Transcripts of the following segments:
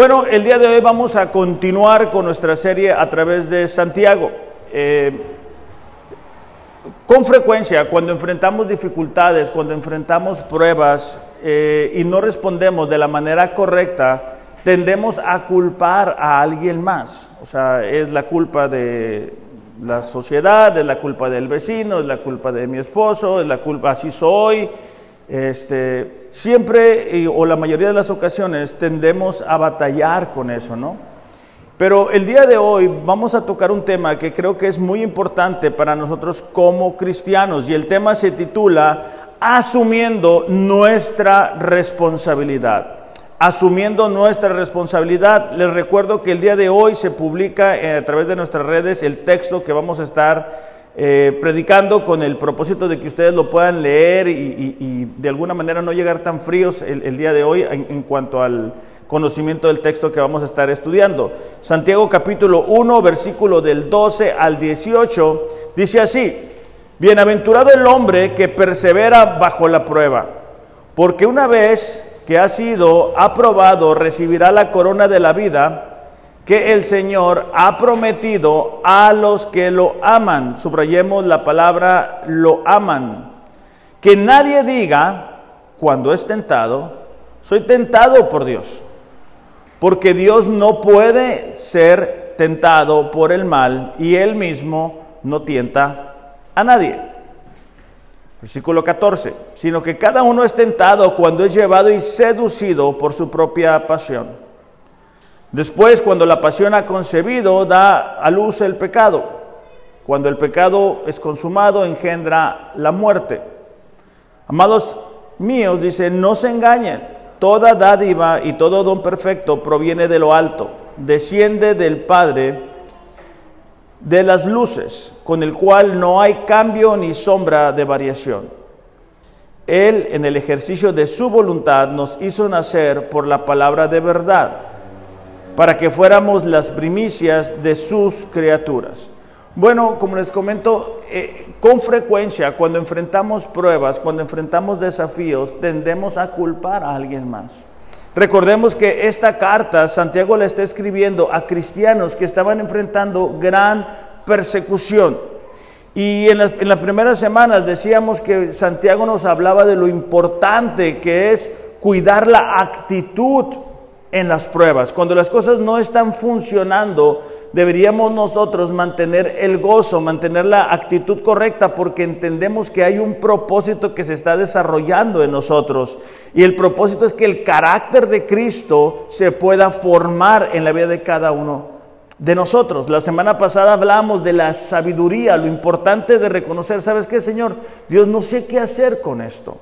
Bueno, el día de hoy vamos a continuar con nuestra serie a través de Santiago. Eh, con frecuencia, cuando enfrentamos dificultades, cuando enfrentamos pruebas eh, y no respondemos de la manera correcta, tendemos a culpar a alguien más. O sea, es la culpa de la sociedad, es la culpa del vecino, es la culpa de mi esposo, es la culpa, así soy, este, siempre o la mayoría de las ocasiones tendemos a batallar con eso, ¿no? Pero el día de hoy vamos a tocar un tema que creo que es muy importante para nosotros como cristianos y el tema se titula Asumiendo nuestra responsabilidad. Asumiendo nuestra responsabilidad. Les recuerdo que el día de hoy se publica eh, a través de nuestras redes el texto que vamos a estar eh, predicando con el propósito de que ustedes lo puedan leer y, de alguna manera no llegar tan fríos el, día de hoy en, cuanto al conocimiento del texto que vamos a estar estudiando. Santiago capítulo 1, versículo del 12 al 18, dice así, Bienaventurado el hombre que persevera bajo la prueba, porque una vez que ha sido aprobado recibirá la corona de la vida que el Señor ha prometido a los que lo aman. Subrayemos la palabra lo aman. Que nadie diga cuando es tentado, soy tentado por Dios. Porque Dios no puede ser tentado por el mal y él mismo no tienta a nadie. Versículo 14, sino que cada uno es tentado cuando es llevado y seducido por su propia pasión. Después, cuando la pasión ha concebido, da a luz el pecado. Cuando el pecado es consumado, engendra la muerte. Amados míos, dice, no se engañen. Toda dádiva y todo don perfecto proviene de lo alto, desciende del Padre de las luces, con el cual no hay cambio ni sombra de variación. Él, en el ejercicio de su voluntad, nos hizo nacer por la palabra de verdad para que fuéramos las primicias de sus criaturas. Bueno, como les comento, eh, con frecuencia cuando enfrentamos pruebas, cuando enfrentamos desafíos, tendemos a culpar a alguien más. Recordemos que esta carta Santiago la está escribiendo a cristianos que estaban enfrentando gran persecución. Y en las, en las primeras semanas decíamos que Santiago nos hablaba de lo importante que es cuidar la actitud en las pruebas. Cuando las cosas no están funcionando, deberíamos nosotros mantener el gozo, mantener la actitud correcta, porque entendemos que hay un propósito que se está desarrollando en nosotros. Y el propósito es que el carácter de Cristo se pueda formar en la vida de cada uno de nosotros. La semana pasada hablamos de la sabiduría, lo importante de reconocer, ¿sabes qué, Señor? Dios, no sé qué hacer con esto.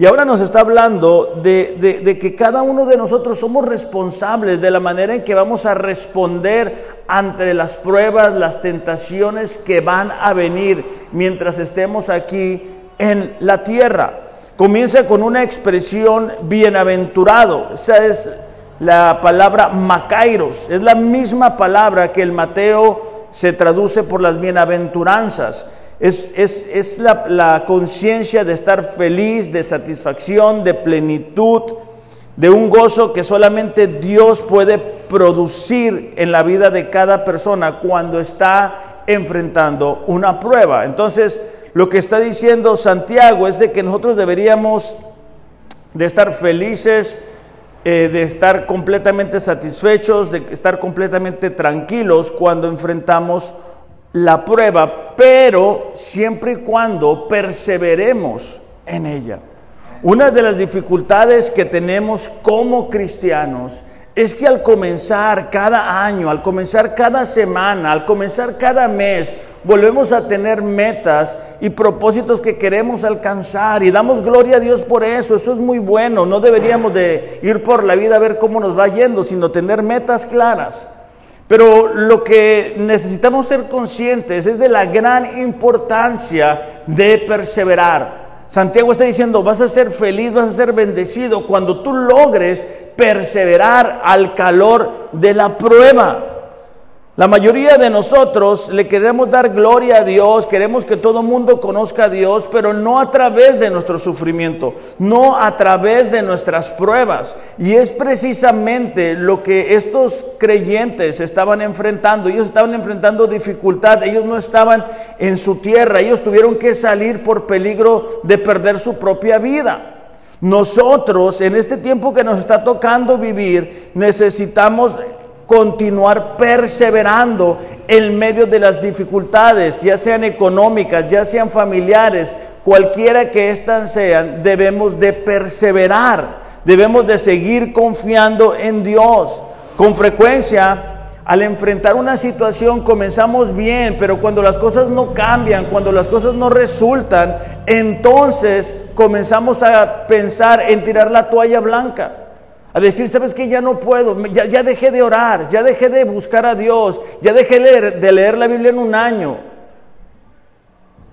Y ahora nos está hablando de, que cada uno de nosotros somos responsables de la manera en que vamos a responder ante las pruebas, las tentaciones que van a venir mientras estemos aquí en la tierra. Comienza con una expresión bienaventurado. Esa es la palabra macairos. Es la misma palabra que el Mateo se traduce por las bienaventuranzas. Es, la, conciencia de estar feliz, de satisfacción, de plenitud, de un gozo que solamente Dios puede producir en la vida de cada persona cuando está enfrentando una prueba. Entonces, lo que está diciendo Santiago es de que nosotros deberíamos de estar felices, eh, de estar completamente satisfechos, de estar completamente tranquilos cuando enfrentamos la prueba, pero siempre y cuando perseveremos en ella. Una de las dificultades que tenemos como cristianos es que al comenzar cada año, al comenzar cada semana, al comenzar cada mes, volvemos a tener metas y propósitos que queremos alcanzar y damos gloria a Dios por eso. Eso es muy bueno. No deberíamos de ir por la vida a ver cómo nos va yendo, sino tener metas claras. Pero lo que necesitamos ser conscientes es de la gran importancia de perseverar. Santiago está diciendo, vas a ser feliz, vas a ser bendecido cuando tú logres perseverar al calor de la prueba. La mayoría de nosotros le queremos dar gloria a Dios, queremos que todo el mundo conozca a Dios, pero no a través de nuestro sufrimiento, no a través de nuestras pruebas. Y es precisamente lo que estos creyentes estaban enfrentando. Ellos estaban enfrentando dificultad, ellos no estaban en su tierra, ellos tuvieron que salir por peligro de perder su propia vida. Nosotros, en este tiempo que nos está tocando vivir, necesitamos continuar perseverando en medio de las dificultades, ya sean económicas, ya sean familiares, cualquiera que éstas sean, debemos de perseverar, debemos de seguir confiando en Dios. Con frecuencia, al enfrentar una situación comenzamos bien, pero cuando las cosas no cambian, cuando las cosas no resultan, entonces comenzamos a pensar en tirar la toalla blanca. A decir, ¿sabes que Ya no puedo, ya, ya, dejé de orar, ya dejé de buscar a Dios, ya dejé de leer la Biblia en un año.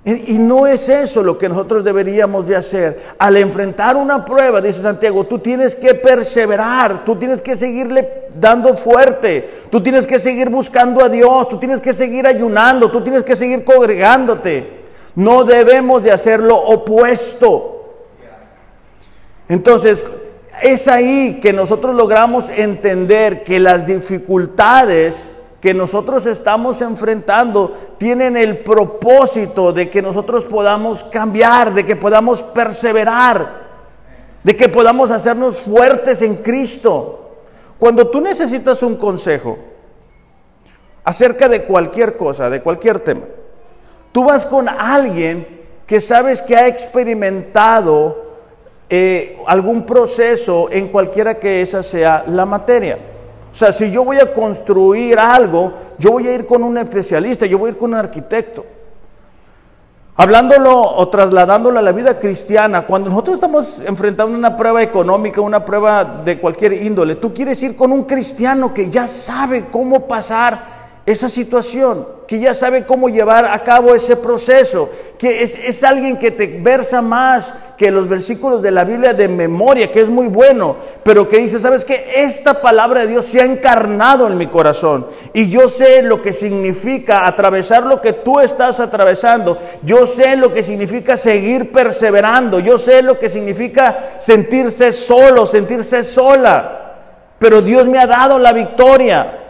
Y, y no es eso lo que nosotros deberíamos de hacer. Al enfrentar una prueba, dice Santiago, tú tienes que perseverar, tú tienes que seguirle dando fuerte, tú tienes que seguir buscando a Dios, tú tienes que seguir ayunando, tú tienes que seguir congregándote. No debemos de hacer lo opuesto. Entonces, es ahí que nosotros logramos entender que las dificultades que nosotros estamos enfrentando tienen el propósito de que nosotros podamos cambiar, de que podamos perseverar, de que podamos hacernos fuertes en Cristo. Cuando tú necesitas un consejo acerca de cualquier cosa, de cualquier tema, tú vas con alguien que sabes que ha experimentado eh, algún proceso en cualquiera que esa sea la materia. O sea, si yo voy a construir algo, yo voy a ir con un especialista, yo voy a ir con un arquitecto. Hablándolo o trasladándolo a la vida cristiana, cuando nosotros estamos enfrentando una prueba económica, una prueba de cualquier índole, tú quieres ir con un cristiano que ya sabe cómo pasar esa situación, que ya sabe cómo llevar a cabo ese proceso, que es, alguien que te versa más que los versículos de la Biblia de memoria, que es muy bueno, pero que dice, ¿sabes qué? Esta palabra de Dios se ha encarnado en mi corazón y yo sé lo que significa atravesar lo que tú estás atravesando, yo sé lo que significa seguir perseverando, yo sé lo que significa sentirse solo, sentirse sola, pero Dios me ha dado la victoria.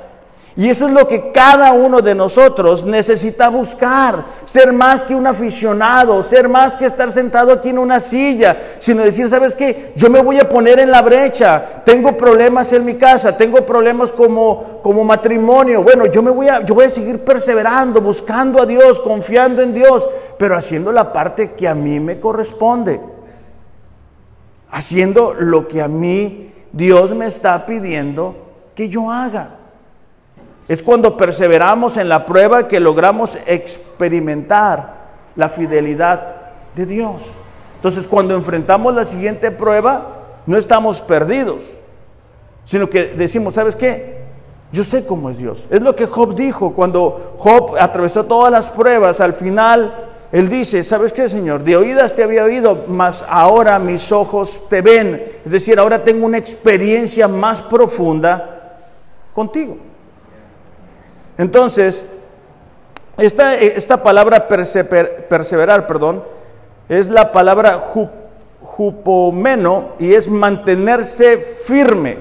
Y eso es lo que cada uno de nosotros necesita buscar, ser más que un aficionado, ser más que estar sentado aquí en una silla, sino decir, ¿sabes qué? Yo me voy a poner en la brecha, tengo problemas en mi casa, tengo problemas como, como matrimonio, bueno, yo me voy a, yo voy a seguir perseverando, buscando a Dios, confiando en Dios, pero haciendo la parte que a mí me corresponde, haciendo lo que a mí Dios me está pidiendo que yo haga. Es cuando perseveramos en la prueba que logramos experimentar la fidelidad de Dios. Entonces, cuando enfrentamos la siguiente prueba, no estamos perdidos, sino que decimos, ¿sabes qué? Yo sé cómo es Dios. Es lo que Job dijo cuando Job atravesó todas las pruebas. Al final, él dice, ¿sabes qué, Señor? De oídas te había oído, mas ahora mis ojos te ven. Es decir, ahora tengo una experiencia más profunda contigo. Entonces, esta, esta palabra perseverar, perdón, es la palabra jupomeno y es mantenerse firme,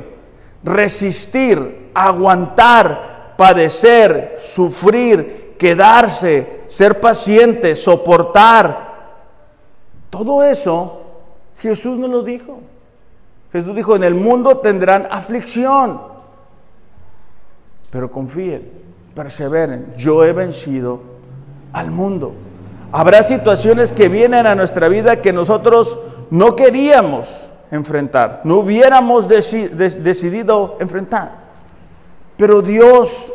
resistir, aguantar, padecer, sufrir, quedarse, ser paciente, soportar. Todo eso Jesús nos lo dijo. Jesús dijo, en el mundo tendrán aflicción, pero confíen, perseveren. Yo he vencido al mundo. Habrá situaciones que vienen a nuestra vida que nosotros no queríamos enfrentar, no hubiéramos decidido enfrentar. Pero Dios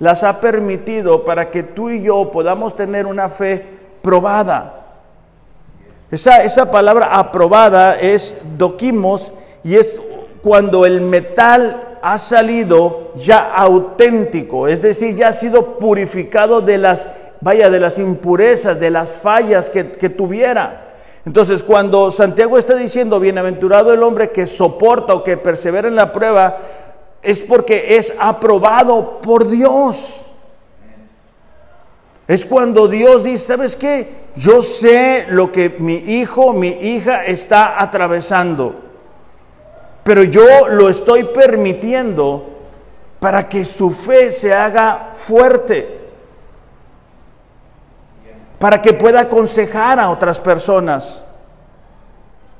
las ha permitido para que tú y yo podamos tener una fe probada. Esa, esa palabra aprobada es doquimos y es cuando el metal ha salido ya auténtico, es decir, ya ha sido purificado de las, vaya, de las impurezas, de las fallas que, tuviera. Entonces, cuando Santiago está diciendo, bienaventurado el hombre que soporta o que persevera en la prueba, es porque es aprobado por Dios. Es cuando Dios dice, ¿sabes qué? Yo sé lo que mi hijo, mi hija está atravesando, pero yo lo estoy permitiendo para que su fe se haga fuerte, para que pueda aconsejar a otras personas,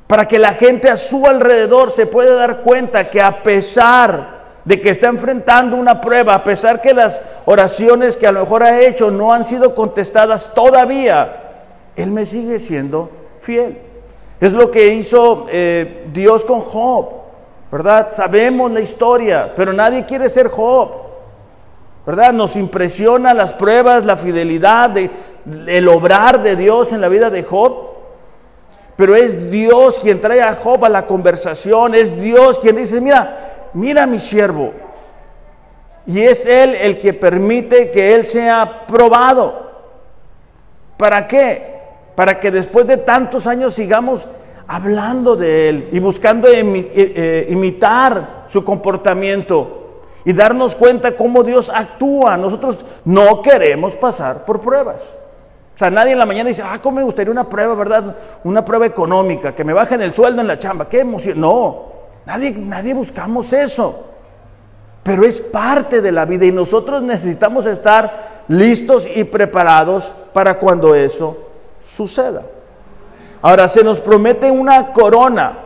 para que la gente a su alrededor se pueda dar cuenta que a pesar de que está enfrentando una prueba, a pesar que las oraciones que a lo mejor ha hecho no han sido contestadas todavía, Él me sigue siendo fiel. Es lo que hizo eh, Dios con Job, ¿verdad? Sabemos la historia, pero nadie quiere ser Job, ¿verdad? Nos impresiona las pruebas, la fidelidad, de, el obrar de Dios en la vida de Job. Pero es Dios quien trae a Job a la conversación, es Dios quien dice, mira, mira mi siervo. Y es Él el que permite que Él sea probado. ¿Para qué? Para que después de tantos años sigamos hablando de Él y buscando eh, eh, imitar su comportamiento y darnos cuenta cómo Dios actúa. Nosotros no queremos pasar por pruebas. O sea, nadie en la mañana dice, ah, ¿cómo me gustaría una prueba, verdad? Una prueba económica, que me bajen el sueldo en la chamba. Qué emoción. No, nadie, nadie buscamos eso. Pero es parte de la vida y nosotros necesitamos estar listos y preparados para cuando eso suceda. Ahora, se nos promete una corona.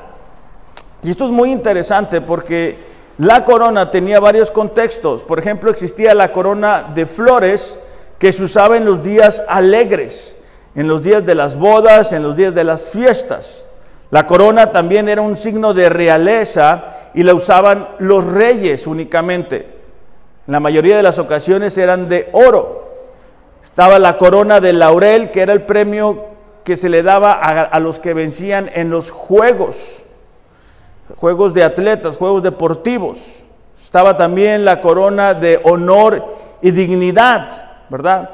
Y esto es muy interesante porque la corona tenía varios contextos. Por ejemplo, existía la corona de flores que se usaba en los días alegres, en los días de las bodas, en los días de las fiestas. La corona también era un signo de realeza y la usaban los reyes únicamente. En la mayoría de las ocasiones eran de oro. Estaba la corona de laurel, que era el premio que se le daba a, los que vencían en los juegos, juegos de atletas, juegos deportivos. Estaba también la corona de honor y dignidad. ¿verdad?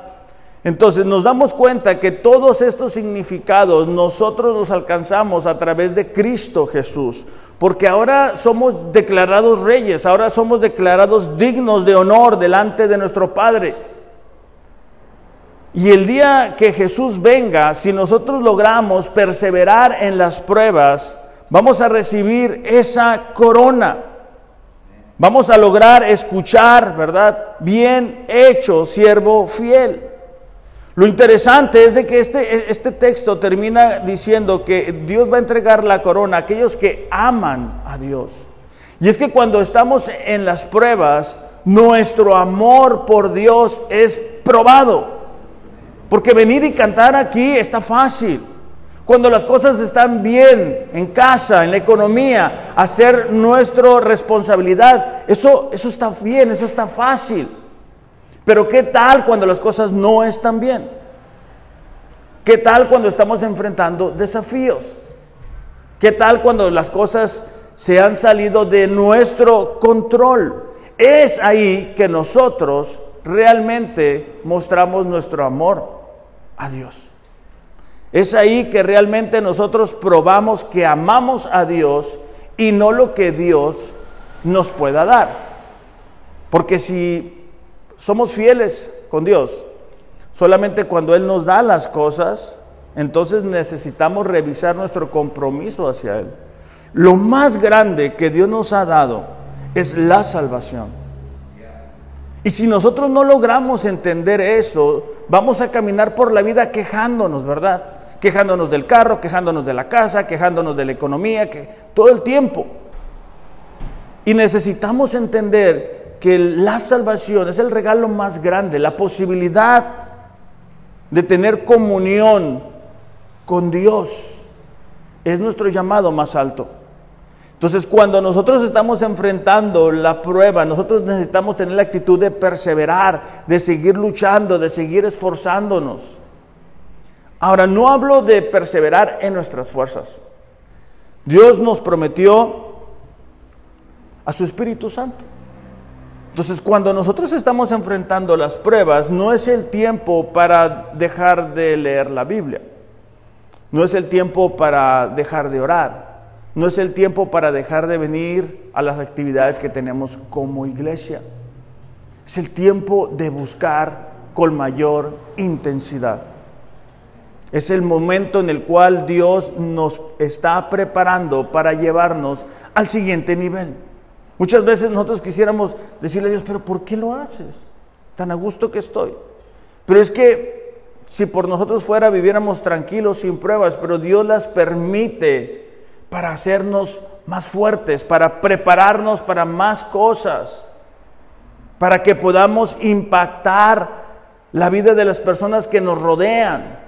Entonces nos damos cuenta que todos estos significados nosotros los alcanzamos a través de Cristo Jesús, porque ahora somos declarados reyes, ahora somos declarados dignos de honor delante de nuestro Padre. Y el día que Jesús venga, si nosotros logramos perseverar en las pruebas, vamos a recibir esa corona. Vamos a lograr escuchar, ¿verdad? Bien hecho, siervo fiel. Lo interesante es de que este, este texto termina diciendo que Dios va a entregar la corona a aquellos que aman a Dios. Y es que cuando estamos en las pruebas, nuestro amor por Dios es probado. Porque venir y cantar aquí está fácil. Cuando las cosas están bien en casa, en la economía, hacer nuestra responsabilidad, eso, eso está bien, eso está fácil. Pero ¿qué tal cuando las cosas no están bien? ¿Qué tal cuando estamos enfrentando desafíos? ¿Qué tal cuando las cosas se han salido de nuestro control? Es ahí que nosotros realmente mostramos nuestro amor a Dios. Es ahí que realmente nosotros probamos que amamos a Dios y no lo que Dios nos pueda dar. Porque si somos fieles con Dios, solamente cuando Él nos da las cosas, entonces necesitamos revisar nuestro compromiso hacia Él. Lo más grande que Dios nos ha dado es la salvación. Y si nosotros no logramos entender eso, vamos a caminar por la vida quejándonos, ¿verdad? quejándonos del carro, quejándonos de la casa, quejándonos de la economía, que todo el tiempo. Y necesitamos entender que la salvación es el regalo más grande, la posibilidad de tener comunión con Dios es nuestro llamado más alto. Entonces, cuando nosotros estamos enfrentando la prueba, nosotros necesitamos tener la actitud de perseverar, de seguir luchando, de seguir esforzándonos. Ahora, no hablo de perseverar en nuestras fuerzas. Dios nos prometió a su Espíritu Santo. Entonces, cuando nosotros estamos enfrentando las pruebas, no es el tiempo para dejar de leer la Biblia. No es el tiempo para dejar de orar. No es el tiempo para dejar de venir a las actividades que tenemos como iglesia. Es el tiempo de buscar con mayor intensidad. Es el momento en el cual Dios nos está preparando para llevarnos al siguiente nivel. Muchas veces nosotros quisiéramos decirle a Dios, pero ¿por qué lo haces? Tan a gusto que estoy. Pero es que si por nosotros fuera viviéramos tranquilos sin pruebas, pero Dios las permite para hacernos más fuertes, para prepararnos para más cosas, para que podamos impactar la vida de las personas que nos rodean.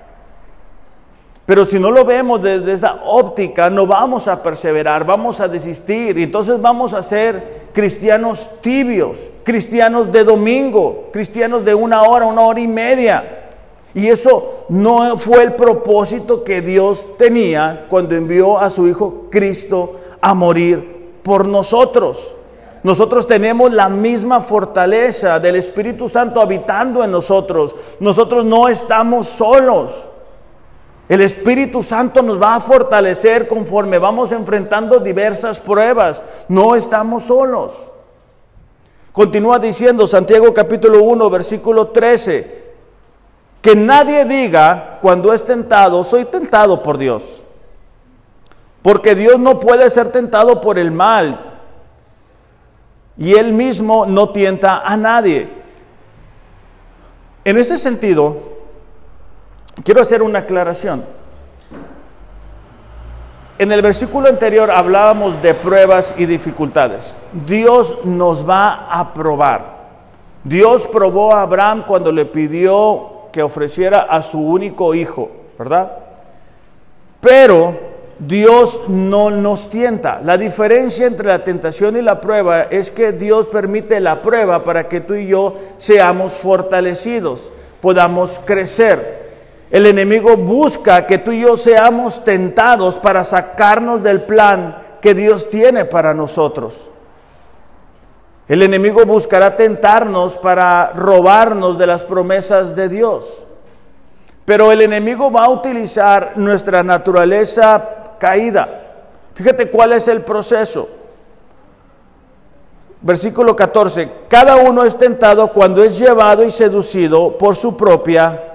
Pero si no lo vemos desde esa óptica, no vamos a perseverar, vamos a desistir. Y entonces vamos a ser cristianos tibios, cristianos de domingo, cristianos de una hora, una hora y media. Y eso no fue el propósito que Dios tenía cuando envió a su Hijo Cristo a morir por nosotros. Nosotros tenemos la misma fortaleza del Espíritu Santo habitando en nosotros. Nosotros no estamos solos. El Espíritu Santo nos va a fortalecer conforme vamos enfrentando diversas pruebas. No estamos solos. Continúa diciendo Santiago capítulo 1, versículo 13, que nadie diga cuando es tentado, soy tentado por Dios. Porque Dios no puede ser tentado por el mal. Y Él mismo no tienta a nadie. En ese sentido, Quiero hacer una aclaración. En el versículo anterior hablábamos de pruebas y dificultades. Dios nos va a probar. Dios probó a Abraham cuando le pidió que ofreciera a su único hijo, ¿verdad? Pero Dios no nos tienta. La diferencia entre la tentación y la prueba es que Dios permite la prueba para que tú y yo seamos fortalecidos, podamos crecer. El enemigo busca que tú y yo seamos tentados para sacarnos del plan que Dios tiene para nosotros. El enemigo buscará tentarnos para robarnos de las promesas de Dios. Pero el enemigo va a utilizar nuestra naturaleza caída. Fíjate cuál es el proceso. Versículo 14. Cada uno es tentado cuando es llevado y seducido por su propia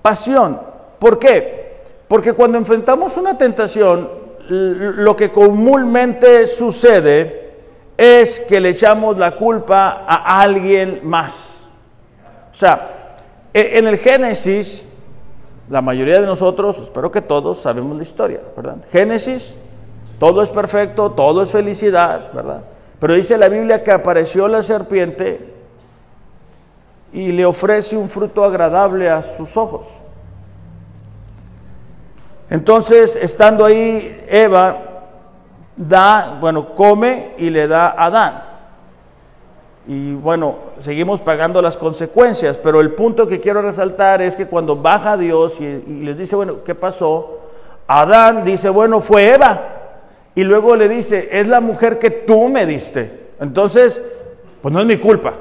pasión. ¿Por qué? Porque cuando enfrentamos una tentación, lo que comúnmente sucede es que le echamos la culpa a alguien más. O sea, e, en el Génesis, la mayoría de nosotros, espero que todos, sabemos la historia, ¿verdad? Génesis, todo es perfecto, todo es felicidad, ¿verdad? Pero dice la Biblia que apareció la serpiente y le ofrece un fruto agradable a sus ojos. Entonces, estando ahí, Eva da, bueno, come y le da a Adán. Y bueno, seguimos pagando las consecuencias, pero el punto que quiero resaltar es que cuando baja Dios y, y les dice, bueno, ¿qué pasó? Adán dice, bueno, fue Eva. Y luego le dice, es la mujer que tú me diste. Entonces, pues no es mi culpa.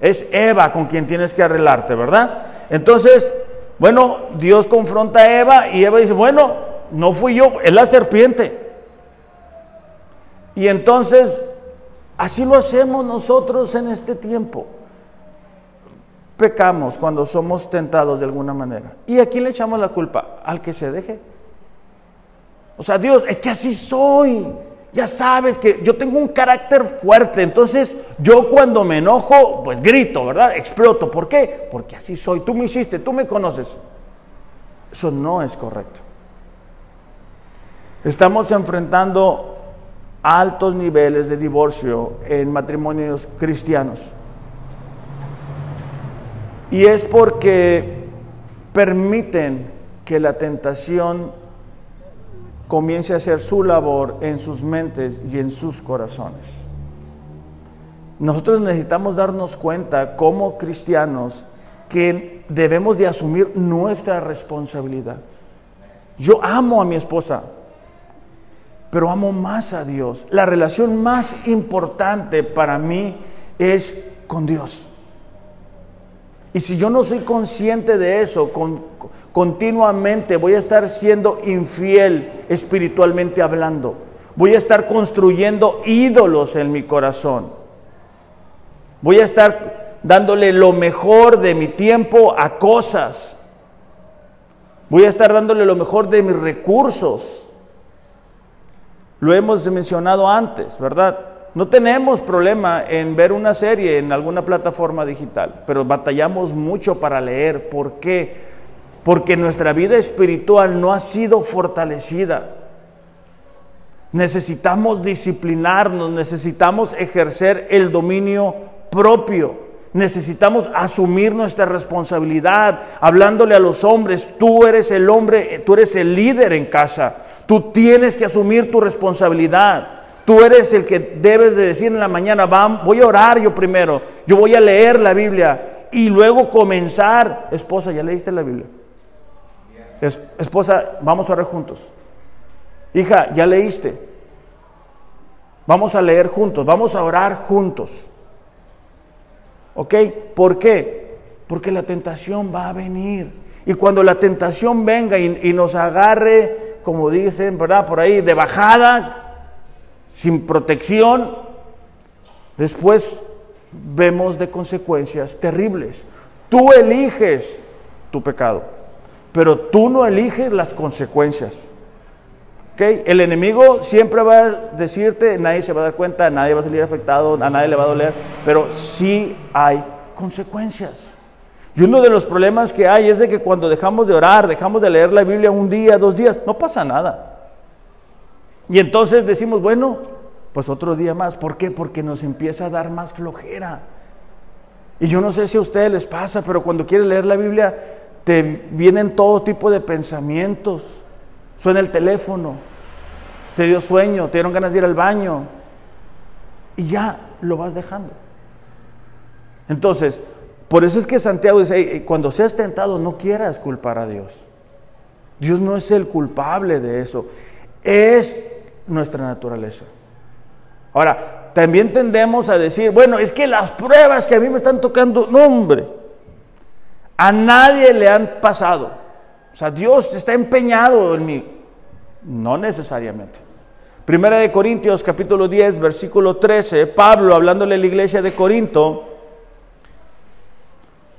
Es Eva con quien tienes que arreglarte, ¿verdad? Entonces, bueno, Dios confronta a Eva y Eva dice, bueno, no fui yo, es la serpiente. Y entonces, así lo hacemos nosotros en este tiempo. Pecamos cuando somos tentados de alguna manera. ¿Y a quién le echamos la culpa? Al que se deje. O sea, Dios, es que así soy ya sabes que yo tengo un carácter fuerte, entonces yo cuando me enojo, pues grito, ¿verdad? Exploto. ¿Por qué? Porque así soy. Tú me hiciste, tú me conoces. Eso no es correcto. Estamos enfrentando altos niveles de divorcio en matrimonios cristianos. Y es porque permiten que la tentación comience a hacer su labor en sus mentes y en sus corazones. Nosotros necesitamos darnos cuenta como cristianos que debemos de asumir nuestra responsabilidad. Yo amo a mi esposa, pero amo más a Dios. La relación más importante para mí es con Dios. Y si yo no soy consciente de eso, con, continuamente voy a estar siendo infiel espiritualmente hablando. Voy a estar construyendo ídolos en mi corazón. Voy a estar dándole lo mejor de mi tiempo a cosas. Voy a estar dándole lo mejor de mis recursos. Lo hemos mencionado antes, ¿verdad? No tenemos problema en ver una serie en alguna plataforma digital, pero batallamos mucho para leer. ¿Por qué? Porque nuestra vida espiritual no ha sido fortalecida. Necesitamos disciplinarnos, necesitamos ejercer el dominio propio. Necesitamos asumir nuestra responsabilidad, hablándole a los hombres, tú eres el hombre, tú eres el líder en casa, tú tienes que asumir tu responsabilidad. Tú eres el que debes de decir en la mañana, voy a orar yo primero, yo voy a leer la Biblia y luego comenzar. Esposa, ¿ya leíste la Biblia? esposa, vamos a orar juntos. Hija, ¿ya leíste? Vamos a leer juntos, vamos a orar juntos. ¿Ok? ¿Por qué? Porque la tentación va a venir. Y cuando la tentación venga y, y nos agarre, como dicen, ¿verdad? Por ahí, de bajada, sin protección, después vemos de consecuencias terribles. Tú eliges tu pecado, pero tú no eliges las consecuencias. ¿Okay? El enemigo siempre va a decirte, nadie se va a dar cuenta, nadie va a salir afectado, a nadie le va a doler, pero sí hay consecuencias. Y uno de los problemas que hay es de que cuando dejamos de orar, dejamos de leer la Biblia un día, dos días, no pasa nada. Y entonces decimos, bueno, pues otro día más. ¿Por qué? Porque nos empieza a dar más flojera. Y yo no sé si a ustedes les pasa, pero cuando quieres leer la Biblia, te vienen todo tipo de pensamientos. Suena el teléfono, te dio sueño, te dieron ganas de ir al baño. Y ya lo vas dejando. Entonces, por eso es que Santiago dice, cuando seas tentado, no quieras culpar a Dios. Dios no es el culpable de eso. Es nuestra naturaleza. Ahora, también tendemos a decir, bueno, es que las pruebas que a mí me están tocando, no hombre, a nadie le han pasado. O sea, Dios está empeñado en mí. No necesariamente. Primera de Corintios capítulo 10, versículo 13, Pablo hablándole a la iglesia de Corinto,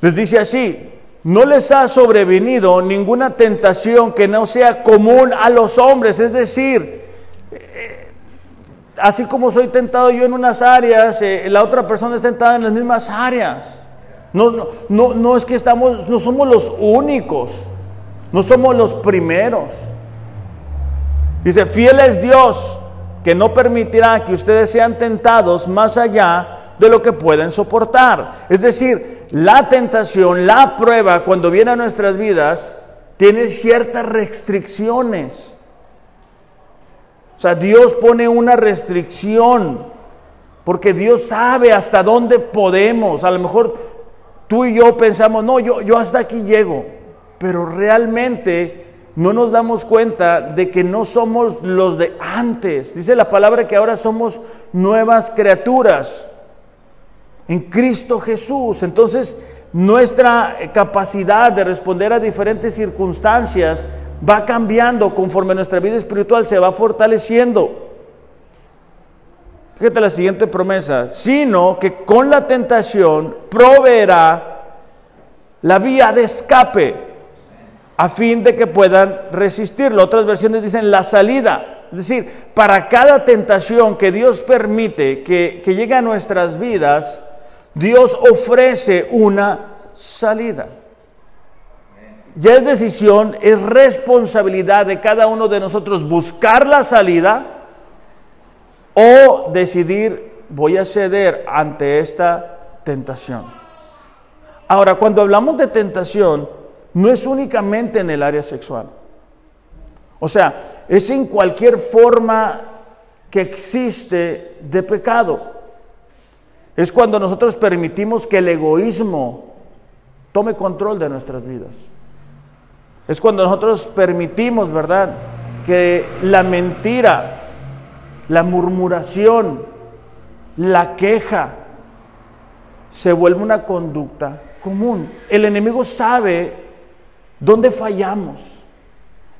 les dice así, no les ha sobrevenido ninguna tentación que no sea común a los hombres, es decir, así como soy tentado yo en unas áreas, eh, la otra persona es tentada en las mismas áreas. No, no, no, no es que estamos, no somos los únicos, no somos los primeros. Dice, fiel es Dios, que no permitirá que ustedes sean tentados más allá de lo que pueden soportar. Es decir, la tentación, la prueba, cuando viene a nuestras vidas, tiene ciertas restricciones. O sea, Dios pone una restricción, porque Dios sabe hasta dónde podemos. A lo mejor tú y yo pensamos, no, yo, yo hasta aquí llego, pero realmente no nos damos cuenta de que no somos los de antes. Dice la palabra que ahora somos nuevas criaturas en Cristo Jesús. Entonces, nuestra capacidad de responder a diferentes circunstancias va cambiando conforme nuestra vida espiritual se va fortaleciendo. Fíjate la siguiente promesa, sino que con la tentación proveerá la vía de escape a fin de que puedan resistirlo. Otras versiones dicen la salida. Es decir, para cada tentación que Dios permite que, que llegue a nuestras vidas, Dios ofrece una salida ya es decisión, es responsabilidad de cada uno de nosotros buscar la salida o decidir voy a ceder ante esta tentación. Ahora, cuando hablamos de tentación, no es únicamente en el área sexual. O sea, es en cualquier forma que existe de pecado. Es cuando nosotros permitimos que el egoísmo tome control de nuestras vidas. Es cuando nosotros permitimos, ¿verdad? Que la mentira, la murmuración, la queja, se vuelva una conducta común. El enemigo sabe dónde fallamos.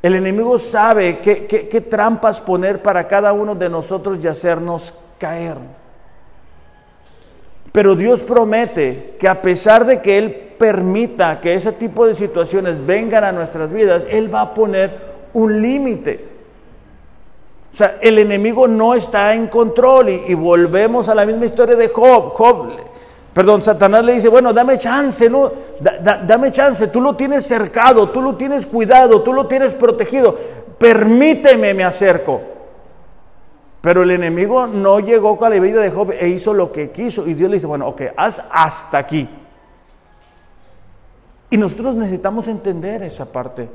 El enemigo sabe qué, qué trampas poner para cada uno de nosotros y hacernos caer. Pero Dios promete que a pesar de que Él permita que ese tipo de situaciones vengan a nuestras vidas, Él va a poner un límite. O sea, el enemigo no está en control y, volvemos a la misma historia de Job. Job, perdón, Satanás le dice, bueno, dame chance, ¿no? dame chance, tú lo tienes cercado, tú lo tienes cuidado, tú lo tienes protegido, permíteme, me acerco. Pero el enemigo no llegó con la vida de Job e hizo lo que quiso. Y Dios le dice, bueno, ok, haz hasta aquí. Y nosotros necesitamos entender esa parte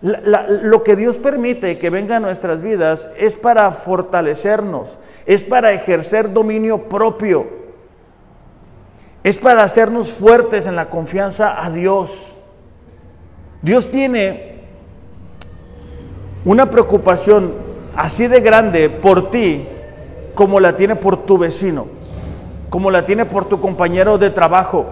lo que Dios permite que venga a nuestras vidas es para fortalecernos, es para ejercer dominio propio, es para hacernos fuertes en la confianza a Dios. Dios tiene una preocupación así de grande por ti como la tiene por tu vecino, como la tiene por tu compañero de trabajo,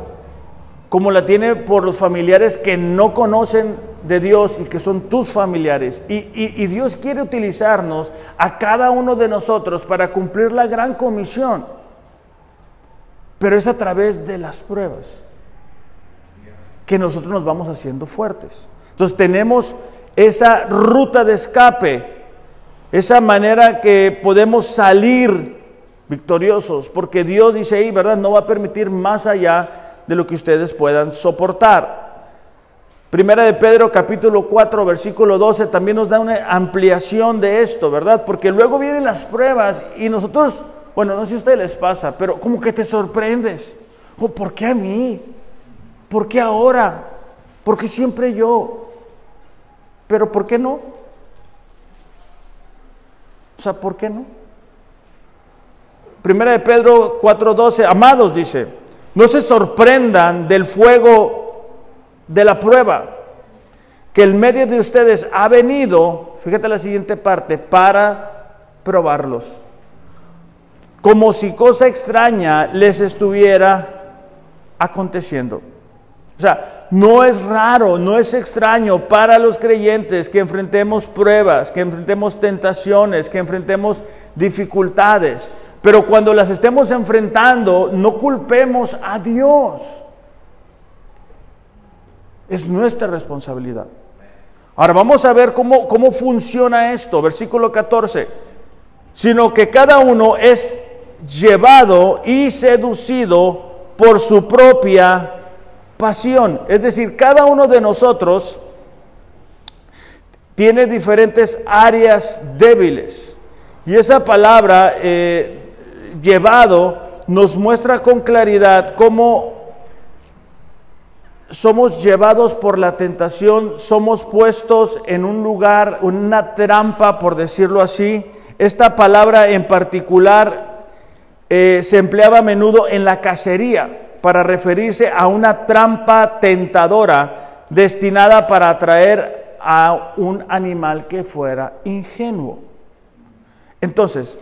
como la tiene por los familiares que no conocen de Dios y que son tus familiares. Y, Dios quiere utilizarnos a cada uno de nosotros para cumplir la gran comisión. Pero es a través de las pruebas que nosotros nos vamos haciendo fuertes. Entonces tenemos esa ruta de escape, esa manera que podemos salir victoriosos, porque Dios dice ahí, ¿verdad? No va a permitir más allá de lo que ustedes puedan soportar. Primera de Pedro capítulo 4 versículo 12 también nos da una ampliación de esto, ¿verdad? Porque luego vienen las pruebas y nosotros, bueno, no sé si a ustedes les pasa, pero como que te sorprendes. Oh, ¿Por qué a mí? ¿Por qué ahora? ¿Por qué siempre yo? Pero ¿por qué no? O sea, ¿por qué no? Primera de Pedro 4:12, amados dice, no se sorprendan del fuego de la prueba, que el medio de ustedes ha venido, fíjate la siguiente parte, para probarlos. Como si cosa extraña les estuviera aconteciendo. O sea, no es raro, no es extraño para los creyentes que enfrentemos pruebas, que enfrentemos tentaciones, que enfrentemos dificultades. Pero cuando las estemos enfrentando, no culpemos a Dios. Es nuestra responsabilidad. Ahora vamos a ver cómo, cómo funciona esto, versículo 14. Sino que cada uno es llevado y seducido por su propia pasión. Es decir, cada uno de nosotros tiene diferentes áreas débiles. Y esa palabra eh, llevado nos muestra con claridad cómo somos llevados por la tentación, somos puestos en un lugar, una trampa, por decirlo así. Esta palabra en particular eh, se empleaba a menudo en la cacería para referirse a una trampa tentadora destinada para atraer a un animal que fuera ingenuo. Entonces,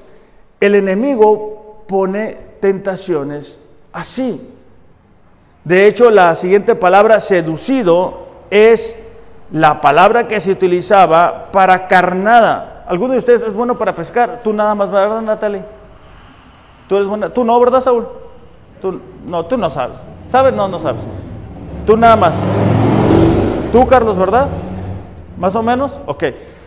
el enemigo pone tentaciones así. De hecho, la siguiente palabra, seducido, es la palabra que se utilizaba para carnada. ¿Alguno de ustedes es bueno para pescar? Tú nada más, ¿verdad, Natalie? Tú. Tú no, ¿verdad, Saúl? No, tú no sabes. ¿Sabes? No, no sabes. Tú nada más. Tú, Carlos, ¿verdad? ¿Más o menos? Ok.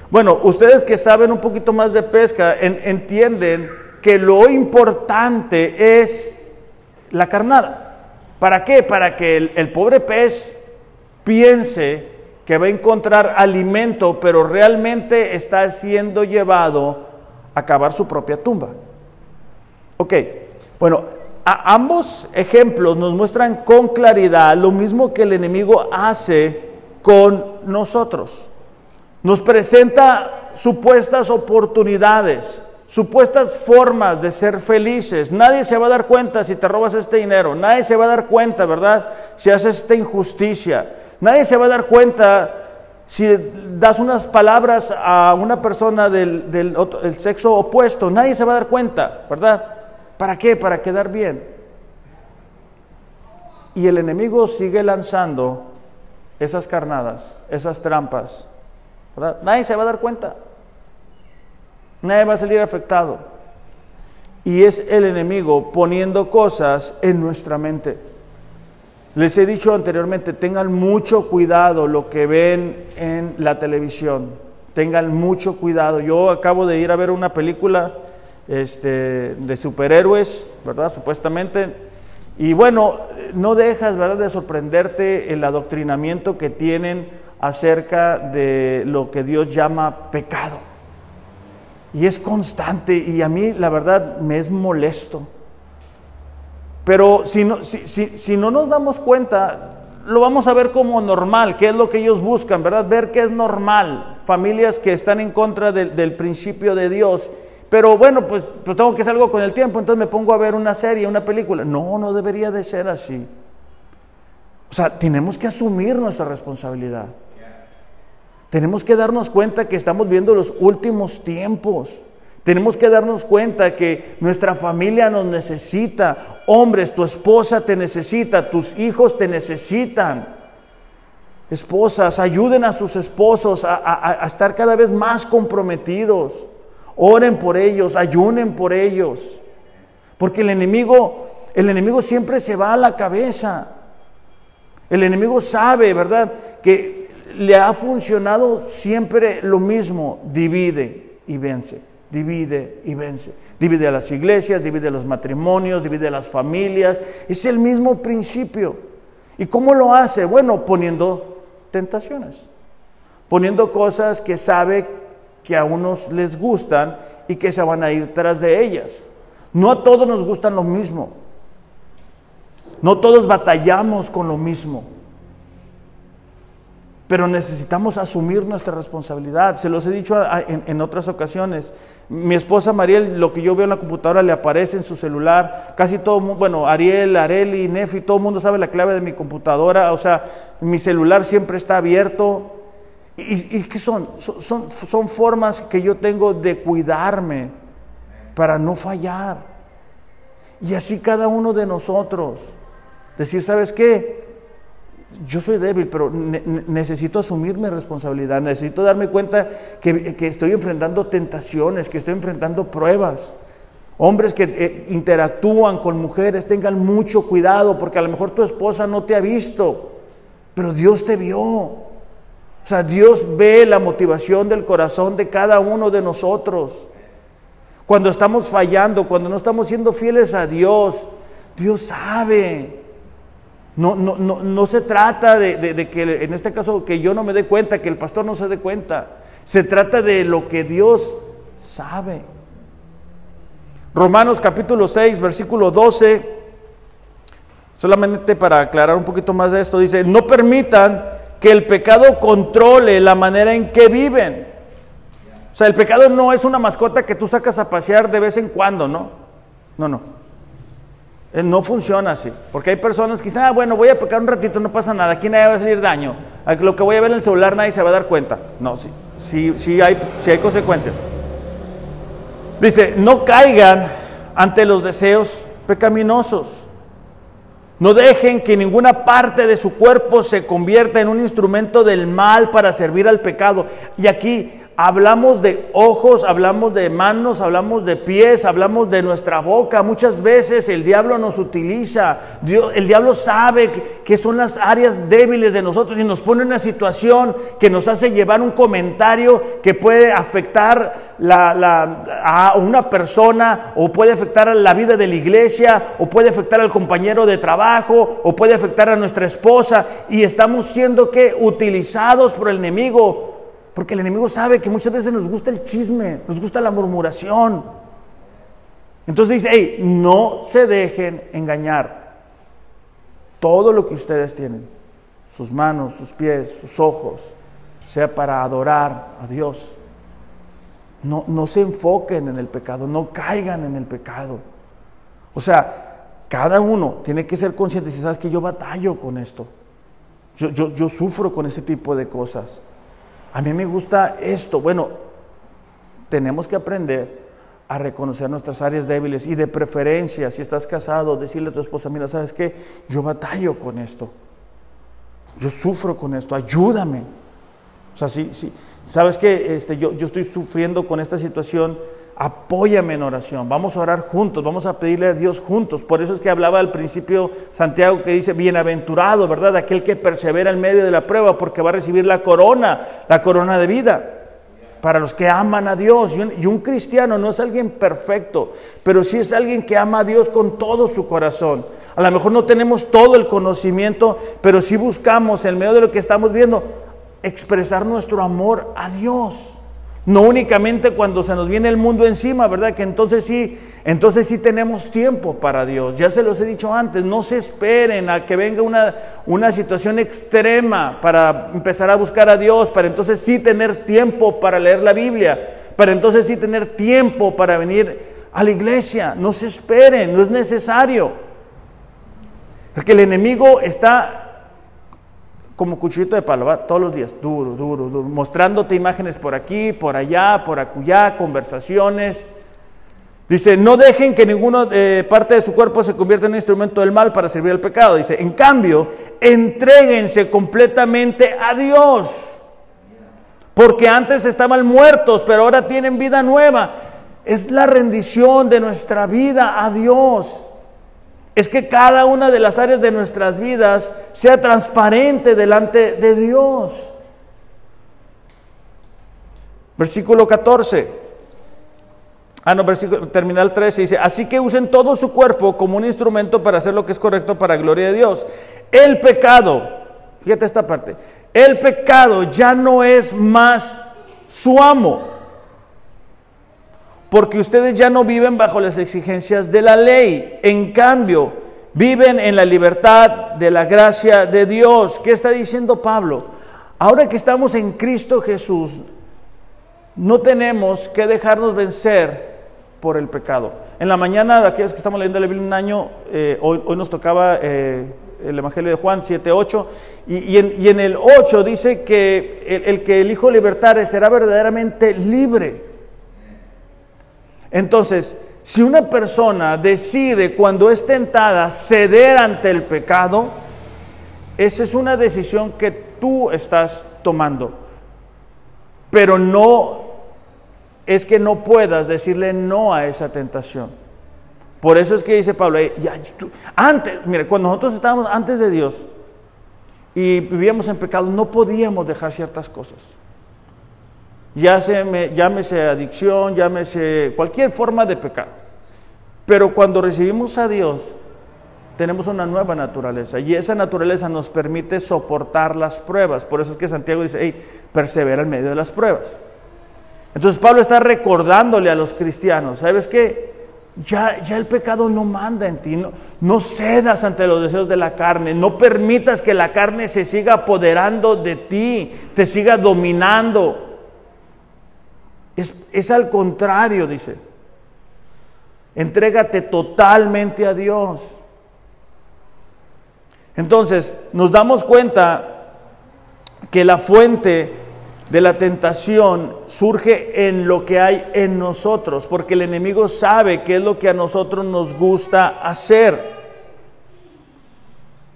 Bueno, ustedes que saben un poquito más de pesca entienden que lo importante es la carnada. ¿Para qué? Para que el, pobre pez piense que va a encontrar alimento, pero realmente está siendo llevado a cavar su propia tumba. Ok, bueno, ambos ejemplos nos muestran con claridad lo mismo que el enemigo hace con nosotros. Nos presenta supuestas oportunidades supuestas formas de ser felices. Nadie se va a dar cuenta si te robas este dinero, nadie se va a dar cuenta, ¿verdad? Si haces esta injusticia, nadie se va a dar cuenta si das unas palabras a una persona del, sexo opuesto, nadie se va a dar cuenta, ¿verdad? ¿Para qué? Para quedar bien. Y el enemigo sigue lanzando esas carnadas, esas trampas, Nadie se va a dar cuenta. Nadie va a salir afectado. Y es el enemigo poniendo cosas en nuestra mente. Les he dicho anteriormente, tengan mucho cuidado lo que ven en la televisión. Tengan mucho cuidado. Yo acabo de ir a ver una película este, de superhéroes, ¿verdad? Supuestamente. Y bueno, no dejas, ¿verdad?, de sorprenderte el adoctrinamiento que tienen acerca de lo que Dios llama pecado. Y es constante y a mí la verdad me es molesto. Pero si no, si, no nos damos cuenta, lo vamos a ver como normal, que es lo que ellos buscan, ¿verdad? Ver que es normal. Familias que están en contra del principio de Dios. Pero bueno, pues, pues, tengo que hacer algo con el tiempo, entonces me pongo a ver una serie, una película. No, no debería de ser así. O sea, tenemos que asumir nuestra responsabilidad. Tenemos que darnos cuenta que estamos viendo los últimos tiempos. Tenemos que darnos cuenta que nuestra familia nos necesita. Hombres, tu esposa te necesita, tus hijos te necesitan. Esposas, ayuden a sus esposos a, estar cada vez más comprometidos. Oren por ellos, ayunen por ellos. Porque el enemigo, el enemigo siempre se va a la cabeza. El enemigo sabe, ¿verdad? Que le ha funcionado siempre lo mismo, divide y vence divide y vence. Divide a las iglesias, divide a los matrimonios, divide a las familias. Es el mismo principio. ¿Y cómo lo hace? Bueno, poniendo tentaciones, poniendo cosas que sabe que a unos les gustan y que se van a ir tras de ellas. No a todos nos gustan lo mismo. No todos batallamos con lo mismo. Pero necesitamos asumir nuestra responsabilidad. Se los he dicho en, otras ocasiones. Mi esposa Mariel, lo que yo veo en la computadora le aparece en su celular. Casi todo mundo, bueno, Ariel, Areli, Nefi, todo el mundo sabe la clave de mi computadora. O sea, mi celular siempre está abierto. ¿Y, qué son? son? Son formas que yo tengo de cuidarme para no fallar. Y así cada uno de nosotros. Decir, ¿sabes qué? yo soy débil, pero necesito asumir mi responsabilidad, necesito darme cuenta que, estoy enfrentando tentaciones, que estoy enfrentando pruebas. Hombres que eh, interactúan con mujeres, tengan mucho cuidado, porque a lo mejor tu esposa no te ha visto, pero Dios te vio. O sea, Dios ve la motivación del corazón de cada uno de nosotros. Cuando estamos fallando, cuando no estamos siendo fieles a Dios, Dios sabe. No, no, no, no se trata de, que, en este caso, que yo no me dé cuenta, que el pastor no se dé cuenta. Se trata de lo que Dios sabe. Romanos capítulo 6, versículo 12, solamente para aclarar un poquito más de esto, dice, no permitan que el pecado controle la manera en que viven. O sea, el pecado no es una mascota que tú sacas a pasear de vez en cuando, ¿no? No, no. Eh, no funciona así, porque hay personas que dicen, ah, bueno, voy a pecar un ratito, no pasa nada, aquí nadie va a salir daño, lo que voy a ver en el celular nadie se va a dar cuenta. No, sí, sí, sí, hay, sí hay consecuencias. Dice, no caigan ante los deseos pecaminosos. No dejen que ninguna parte de su cuerpo se convierta en un instrumento del mal para servir al pecado. Y aquí Hablamos de ojos, hablamos de manos, hablamos de pies, hablamos de nuestra boca. Muchas veces el diablo nos utiliza. el diablo sabe que son las áreas débiles de nosotros y nos pone en una situación que nos hace llevar un comentario que puede afectar a una persona o puede afectar a la vida de la iglesia o puede afectar al compañero de trabajo o puede afectar a nuestra esposa y estamos siendo que utilizados por el enemigo porque el enemigo sabe que muchas veces nos gusta el chisme, nos gusta la murmuración. Entonces dice, hey, no se dejen engañar. Todo lo que ustedes tienen, sus manos, sus pies, sus ojos, sea para adorar a Dios. No, no se enfoquen en el pecado, no caigan en el pecado. O sea, cada uno tiene que ser consciente, si sabes que yo batallo con esto, yo, yo, yo sufro con ese tipo de cosas. A mí me gusta esto. Bueno, tenemos que aprender a reconocer nuestras áreas débiles y de preferencia, si estás casado, decirle a tu esposa, mira, ¿sabes qué? Yo batallo con esto. Yo sufro con esto, ayúdame. O sea, si, ¿Sabes qué? Este, yo, yo estoy sufriendo con esta situación apóyame en oración, vamos a orar juntos, vamos a pedirle a Dios juntos. Por eso es que hablaba al principio Santiago que dice, bienaventurado, ¿verdad? Aquel que persevera en medio de la prueba porque va a recibir la corona, la corona de vida. Para los que aman a Dios. Y un, y un cristiano no es alguien perfecto, pero sí es alguien que ama a Dios con todo su corazón. A lo mejor no tenemos todo el conocimiento, pero sí buscamos en medio de lo que estamos viendo expresar nuestro amor a Dios. No únicamente cuando se nos viene el mundo encima, ¿verdad? Que entonces sí, entonces sí tenemos tiempo para Dios. Ya se los he dicho antes, no se esperen a que venga una, una situación extrema para empezar a buscar a Dios, para entonces sí tener tiempo para leer la Biblia, para entonces sí tener tiempo para venir a la iglesia. No se esperen, no es necesario. Porque el enemigo está como cuchillito de palo, ¿va? todos los días, duro, duro, duro, mostrándote imágenes por aquí, por allá, por acullá, conversaciones. Dice, no dejen que ninguna eh, parte de su cuerpo se convierta en un instrumento del mal para servir al pecado. Dice, en cambio, entréguense completamente a Dios. Porque antes estaban muertos, pero ahora tienen vida nueva. Es la rendición de nuestra vida a Dios es que cada una de las áreas de nuestras vidas sea transparente delante de Dios. Versículo 14. Ah, no, versículo terminal 13 dice, así que usen todo su cuerpo como un instrumento para hacer lo que es correcto para gloria de Dios. El pecado, fíjate esta parte, el pecado ya no es más su amo porque ustedes ya no viven bajo las exigencias de la ley, en cambio, viven en la libertad de la gracia de Dios. ¿Qué está diciendo Pablo? Ahora que estamos en Cristo Jesús, no tenemos que dejarnos vencer por el pecado. En la mañana, de aquellos que estamos leyendo la Biblia un año, eh, hoy, nos tocaba eh, el Evangelio de Juan 7, 8, y, en, el 8 dice que el, el que el Hijo libertare será verdaderamente libre. Entonces, si una persona decide cuando es tentada ceder ante el pecado, esa es una decisión que tú estás tomando. Pero no es que no puedas decirle no a esa tentación. Por eso es que dice Pablo, antes, mire, cuando nosotros estábamos antes de Dios y vivíamos en pecado, no podíamos dejar ciertas cosas me llámese adicción, llámese cualquier forma de pecado. Pero cuando recibimos a Dios, tenemos una nueva naturaleza y esa naturaleza nos permite soportar las pruebas. Por eso es que Santiago dice, hey, persevera en medio de las pruebas. Entonces Pablo está recordándole a los cristianos, ¿sabes qué? Ya, ya el pecado no manda en ti, no, no cedas ante los deseos de la carne, no permitas que la carne se siga apoderando de ti, te siga dominando. Es, al contrario, dice. Entrégate totalmente a Dios. Entonces, nos damos cuenta que la fuente de la tentación surge en lo que hay en nosotros, porque el enemigo sabe qué es lo que a nosotros nos gusta hacer.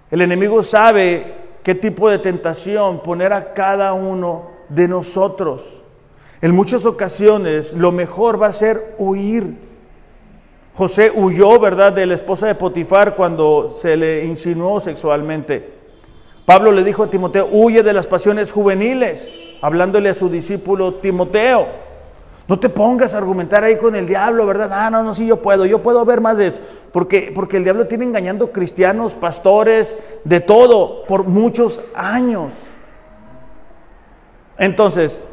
El enemigo sabe qué tipo de tentación poner a cada uno de nosotros. En muchas ocasiones lo mejor va a ser huir. José huyó, ¿verdad?, de la esposa de Potifar cuando se le insinuó sexualmente. Pablo le dijo a Timoteo, huye de las pasiones juveniles, hablándole a su discípulo Timoteo. No te pongas a argumentar ahí con el diablo, ¿verdad? Ah, no, no, sí, yo puedo, yo puedo ver más de esto. Porque, porque el diablo tiene engañando cristianos, pastores, de todo, por muchos años. Entonces,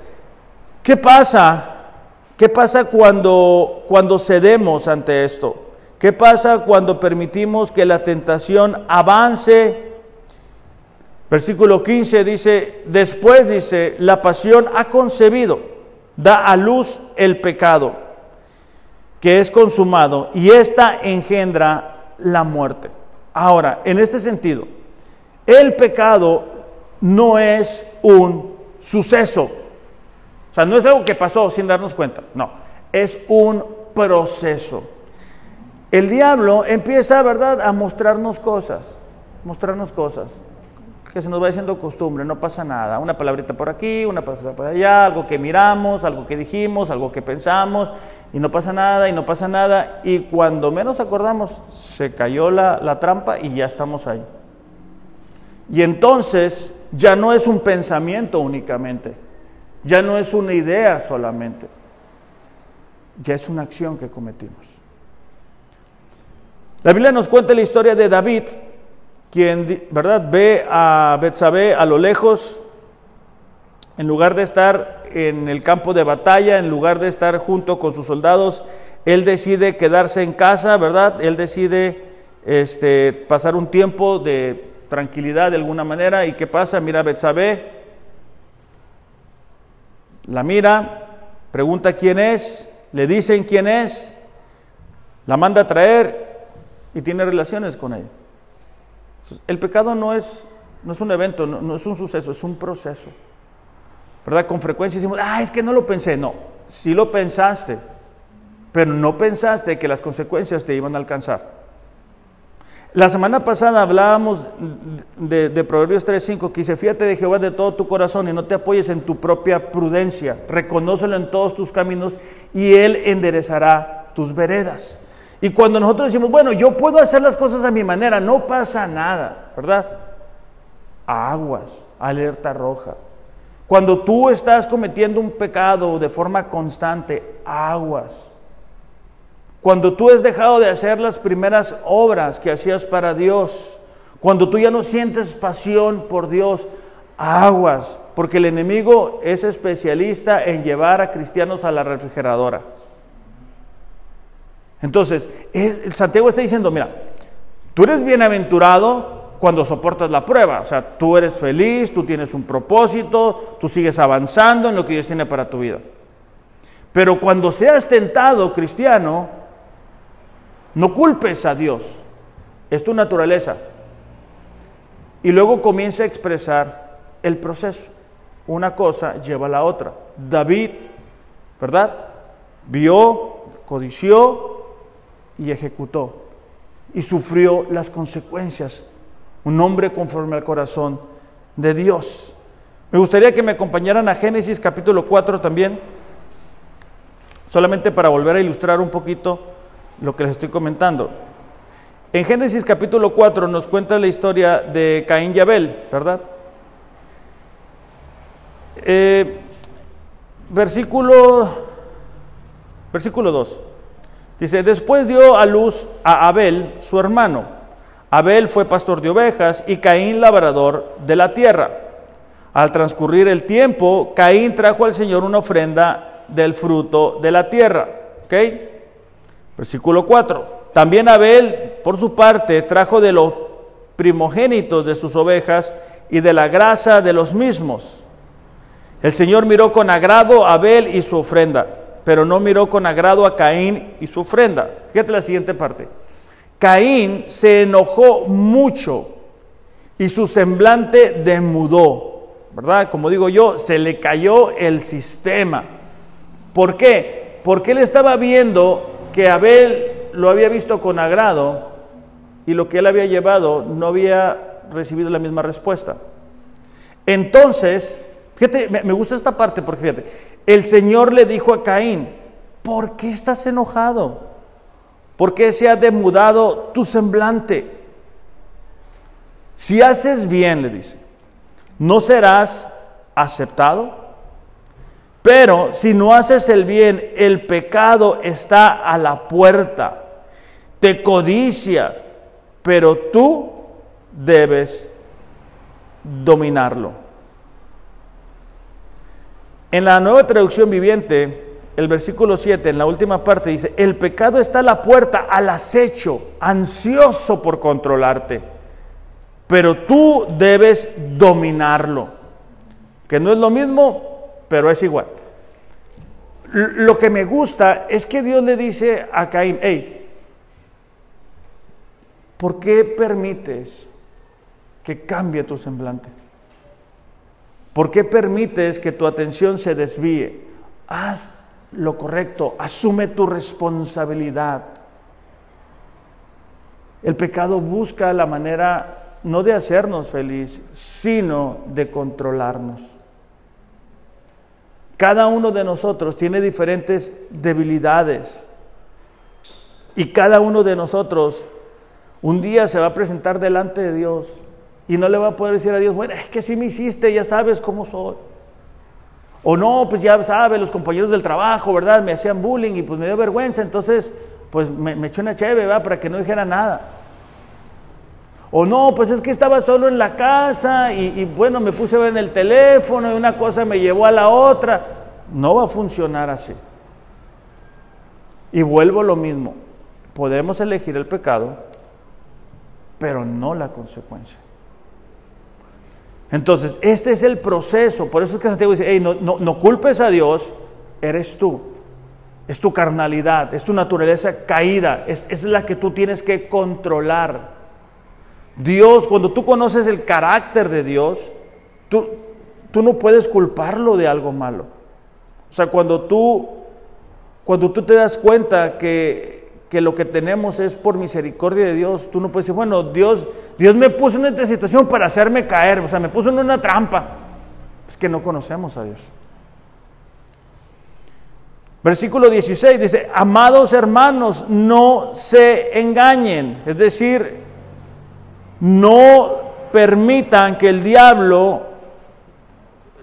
¿Qué pasa? ¿Qué pasa cuando, cuando cedemos ante esto? ¿Qué pasa cuando permitimos que la tentación avance? Versículo 15 dice, después dice, la pasión ha concebido, da a luz el pecado, que es consumado, y esta engendra la muerte. Ahora, en este sentido, el pecado no es un suceso sea, no es algo que pasó sin darnos cuenta, no, es un proceso. El diablo empieza, ¿verdad?, a mostrarnos cosas, mostrarnos cosas. que se nos va diciendo costumbre, no pasa nada. Una palabrita por aquí, una palabrita por allá, algo que miramos, algo que dijimos, algo que pensamos, y no pasa nada, y no pasa nada. Y cuando menos acordamos, se cayó la, la trampa y ya estamos ahí. Y entonces ya no es un pensamiento únicamente, ya no es una idea solamente, ya es una acción que cometimos. La Biblia nos cuenta la historia de David, quien, ¿verdad?, ve a Betsabé a lo lejos, en lugar de estar en el campo de batalla, en lugar de estar junto con sus soldados, él decide quedarse en casa, ¿verdad? Él decide este, pasar un tiempo de tranquilidad de alguna manera. ¿Y qué pasa? Mira Betsabé, la mira, pregunta quién es, le dicen quién es, la manda a traer y tiene relaciones con ella. El pecado no es, no es un evento, no, es un suceso, es un proceso. ¿Verdad? Con frecuencia decimos, ah, es que no lo pensé. No, sí lo pensaste, pero no pensaste que las consecuencias te iban a alcanzar. La semana pasada hablábamos de, de Proverbios 3.5 que dice, fíjate de Jehová de todo tu corazón y no te apoyes en tu propia prudencia, reconócelo en todos tus caminos y Él enderezará tus veredas. Y cuando nosotros decimos, bueno, yo puedo hacer las cosas a mi manera, no pasa nada, ¿verdad? Aguas, alerta roja. Cuando tú estás cometiendo un pecado de forma constante, aguas. Cuando tú has dejado de hacer las primeras obras que hacías para Dios, cuando tú ya no sientes pasión por Dios, aguas, porque el enemigo es especialista en llevar a cristianos a la refrigeradora. Entonces, el Santiago está diciendo, mira, tú eres bienaventurado cuando soportas la prueba, o sea, tú eres feliz, tú tienes un propósito, tú sigues avanzando en lo que Dios tiene para tu vida. Pero cuando seas tentado, cristiano, no culpes a Dios, es tu naturaleza. Y luego comienza a expresar el proceso. Una cosa lleva a la otra. David, ¿verdad? Vio, codició, y ejecutó y sufrió las consecuencias. Un hombre conforme al corazón de Dios. Me gustaría que me acompañaran a Génesis capítulo 4 también, solamente para volver a ilustrar un poquito lo que les estoy comentando. En Génesis capítulo 4 nos cuenta la historia de Caín y Abel, ¿verdad? Eh, versículo, versículo 2. Dice, después dio a luz a Abel, su hermano. Abel fue pastor de ovejas y Caín labrador de la tierra. Al transcurrir el tiempo, Caín trajo al Señor una ofrenda del fruto de la tierra. ¿Ok? Versículo 4. También Abel, por su parte, trajo de los primogénitos de sus ovejas y de la grasa de los mismos. El Señor miró con agrado a Abel y su ofrenda pero no miró con agrado a Caín y su ofrenda. Fíjate la siguiente parte. Caín se enojó mucho y su semblante demudó, ¿verdad? Como digo yo, se le cayó el sistema. ¿Por qué? Porque él estaba viendo que Abel lo había visto con agrado y lo que él había llevado no había recibido la misma respuesta. Entonces, fíjate, me gusta esta parte porque fíjate, el Señor le dijo a Caín, ¿por qué estás enojado? ¿Por qué se ha demudado tu semblante? Si haces bien, le dice, no serás aceptado. Pero si no haces el bien, el pecado está a la puerta, te codicia, pero tú debes dominarlo. En la nueva traducción viviente, el versículo 7, en la última parte, dice, el pecado está a la puerta, al acecho, ansioso por controlarte, pero tú debes dominarlo, que no es lo mismo, pero es igual. Lo que me gusta es que Dios le dice a Caín, hey, ¿por qué permites que cambie tu semblante? ¿Por qué permites que tu atención se desvíe? Haz lo correcto, asume tu responsabilidad. El pecado busca la manera no de hacernos feliz, sino de controlarnos. Cada uno de nosotros tiene diferentes debilidades y cada uno de nosotros un día se va a presentar delante de Dios y no le va a poder decir a Dios, bueno, es que si me hiciste, ya sabes cómo soy. O no, pues ya sabes, los compañeros del trabajo, ¿verdad? Me hacían bullying y pues me dio vergüenza, entonces pues me, me echó una cheve, ¿verdad? Para que no dijera nada. O no, pues es que estaba solo en la casa y, bueno, me puse a ver en el teléfono y una cosa me llevó a la otra. No va a funcionar así. Y vuelvo a lo mismo. Podemos elegir el pecado, pero no la consecuencia. Entonces, este es el proceso. Por eso es que Santiago dice, no, no, culpes a Dios, eres tú. Es tu carnalidad, es tu naturaleza caída, es la que tú tienes que controlar. Dios, cuando tú conoces el carácter de Dios, tú, tú no puedes culparlo de algo malo. O sea, cuando tú, cuando tú te das cuenta que, que lo que tenemos es por misericordia de Dios, tú no puedes decir, bueno, Dios, Dios me puso en esta situación para hacerme caer, o sea, me puso en una trampa. Es que no conocemos a Dios. Versículo 16 dice, amados hermanos, no se engañen. Es decir, no permitan que el diablo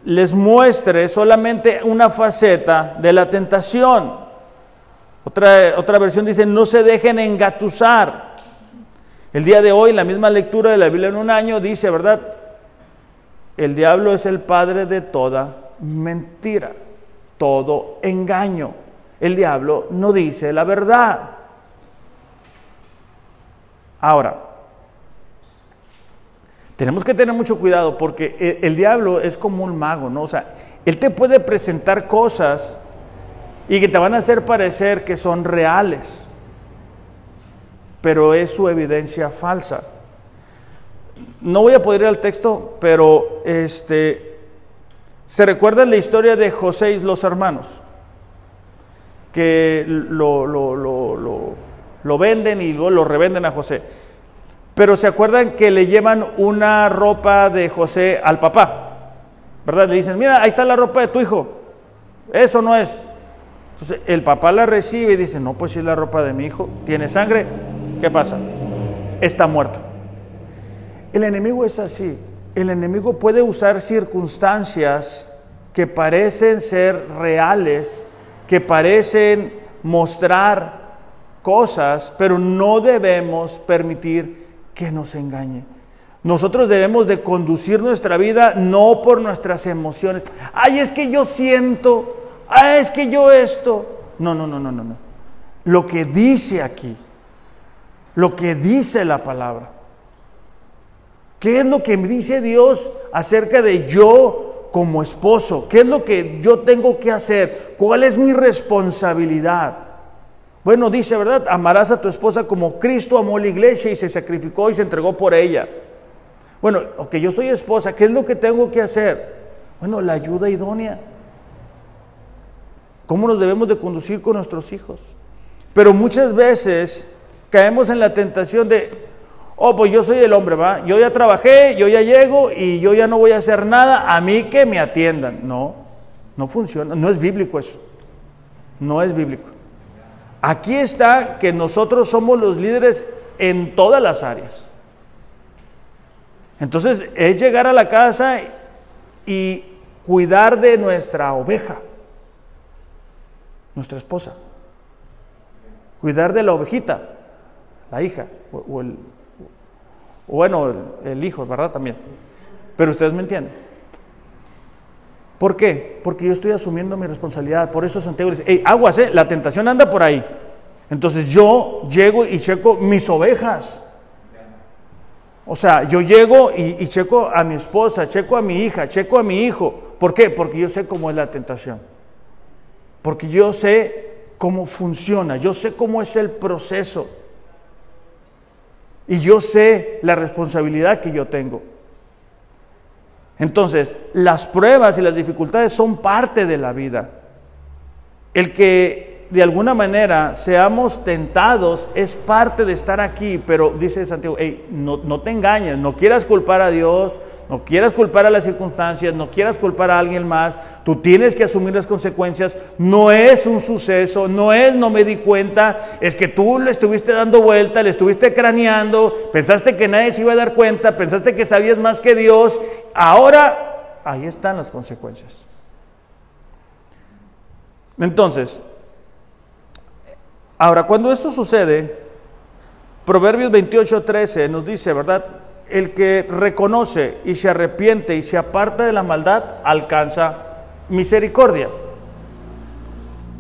les muestre solamente una faceta de la tentación. Otra, otra versión dice, no se dejen engatusar. El día de hoy, la misma lectura de la Biblia en un año dice, ¿verdad? El diablo es el padre de toda mentira, todo engaño. El diablo no dice la verdad. Ahora, tenemos que tener mucho cuidado porque el, diablo es como un mago, ¿no? O sea, él te puede presentar cosas y que te van a hacer parecer que son reales, pero es su evidencia falsa. No voy a poder ir al texto, pero este, se recuerda la historia de José y los hermanos, que lo, lo, lo, lo venden y luego lo revenden a José. Pero se acuerdan que le llevan una ropa de José al papá, ¿verdad? Le dicen, mira, ahí está la ropa de tu hijo. Eso no es. Entonces el papá la recibe y dice, no, pues si es la ropa de mi hijo, tiene sangre, ¿qué pasa? Está muerto. El enemigo es así. El enemigo puede usar circunstancias que parecen ser reales, que parecen mostrar cosas, pero no debemos permitir que nos engañe. Nosotros debemos de conducir nuestra vida no por nuestras emociones. Ay, es que yo siento. Ay, es que yo esto. No, no, no, no, no, no. Lo que dice aquí. Lo que dice la palabra. ¿Qué es lo que me dice Dios acerca de yo como esposo? ¿Qué es lo que yo tengo que hacer? ¿Cuál es mi responsabilidad? Bueno, dice, ¿verdad? Amarás a tu esposa como Cristo amó la iglesia y se sacrificó y se entregó por ella. Bueno, ok, yo soy esposa, ¿qué es lo que tengo que hacer? Bueno, la ayuda idónea. ¿Cómo nos debemos de conducir con nuestros hijos? Pero muchas veces caemos en la tentación de, oh, pues yo soy el hombre, ¿va? Yo ya trabajé, yo ya llego y yo ya no voy a hacer nada, a mí que me atiendan. No, no funciona, no es bíblico eso. No es bíblico. Aquí está que nosotros somos los líderes en todas las áreas. Entonces es llegar a la casa y cuidar de nuestra oveja, nuestra esposa. Cuidar de la ovejita, la hija, o, el, bueno, el hijo, ¿verdad? También. Pero ustedes me entienden. ¿Por qué? Porque yo estoy asumiendo mi responsabilidad. Por eso Santiago dice, hey, aguas, eh, la tentación anda por ahí. Entonces yo llego y checo mis ovejas. O sea, yo llego y, y, checo a mi esposa, checo a mi hija, checo a mi hijo. ¿Por qué? Porque yo sé cómo es la tentación. Porque yo sé cómo funciona, yo sé cómo es el proceso. Y yo sé la responsabilidad que yo tengo. Entonces, las pruebas y las dificultades son parte de la vida. El que de alguna manera seamos tentados es parte de estar aquí, pero dice Santiago, no, no te engañes, no quieras culpar a Dios, no quieras culpar a las circunstancias, no quieras culpar a alguien más, tú tienes que asumir las consecuencias, no es un suceso, no es no me di cuenta, es que tú le estuviste dando vuelta, le estuviste craneando, pensaste que nadie se iba a dar cuenta, pensaste que sabías más que Dios, ahora ahí están las consecuencias. Entonces, ahora cuando eso sucede, Proverbios 28:13 nos dice, ¿verdad? El que reconoce y se arrepiente y se aparta de la maldad alcanza misericordia.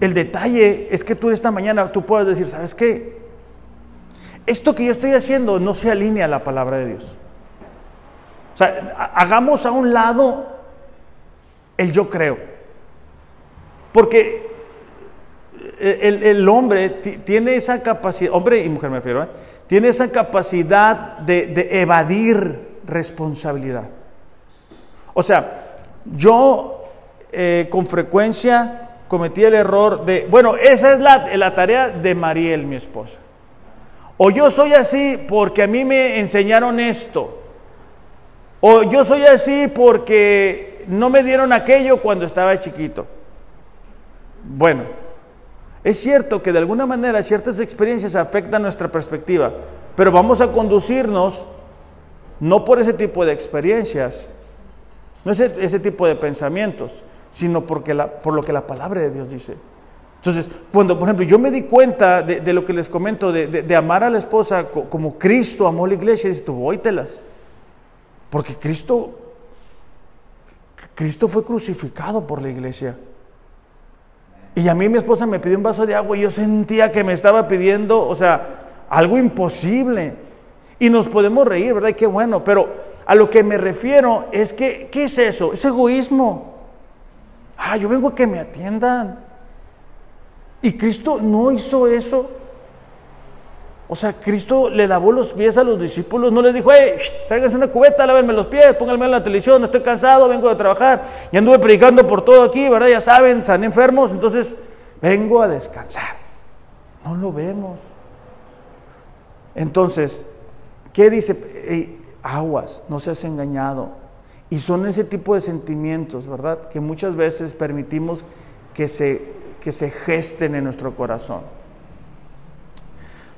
El detalle es que tú esta mañana tú puedes decir, ¿sabes qué? Esto que yo estoy haciendo no se alinea a la palabra de Dios. O sea, hagamos a un lado el yo creo. Porque el, hombre tiene esa capacidad, hombre y mujer me refiero, ¿eh? Tiene esa capacidad de, evadir responsabilidad. O sea, yo eh, con frecuencia cometí el error de, bueno, esa es la, la tarea de Mariel, mi esposa. O yo soy así porque a mí me enseñaron esto. O yo soy así porque no me dieron aquello cuando estaba chiquito. Bueno, es cierto que de alguna manera ciertas experiencias afectan nuestra perspectiva, pero vamos a conducirnos no por ese tipo de experiencias, no ese, ese tipo de pensamientos, sino porque la, por lo que la palabra de Dios dice. Entonces, cuando, por ejemplo, yo me di cuenta de, lo que les comento, de, amar a la esposa como Cristo amó la iglesia, dices tú, oítelas. Porque Cristo, Cristo fue crucificado por la iglesia. Y a mí mi esposa me pidió un vaso de agua y yo sentía que me estaba pidiendo, o sea, algo imposible. Y nos podemos reír, ¿verdad? Y qué bueno, pero a lo que me refiero es que, ¿qué es eso? Es egoísmo. Ah, yo vengo a que me atiendan. Y Cristo no hizo eso. O sea, Cristo le lavó los pies a los discípulos, no les dijo, hey, tráiganse una cubeta, lávenme los pies, pónganme en la televisión, estoy cansado, vengo de trabajar y anduve predicando por todo aquí, ¿verdad? Ya saben, están enfermos, entonces vengo a descansar. No lo vemos. Entonces, ¿qué dice? aguas, no seas engañado. Y son ese tipo de sentimientos, ¿verdad? Que muchas veces permitimos que se, que se gesten en nuestro corazón.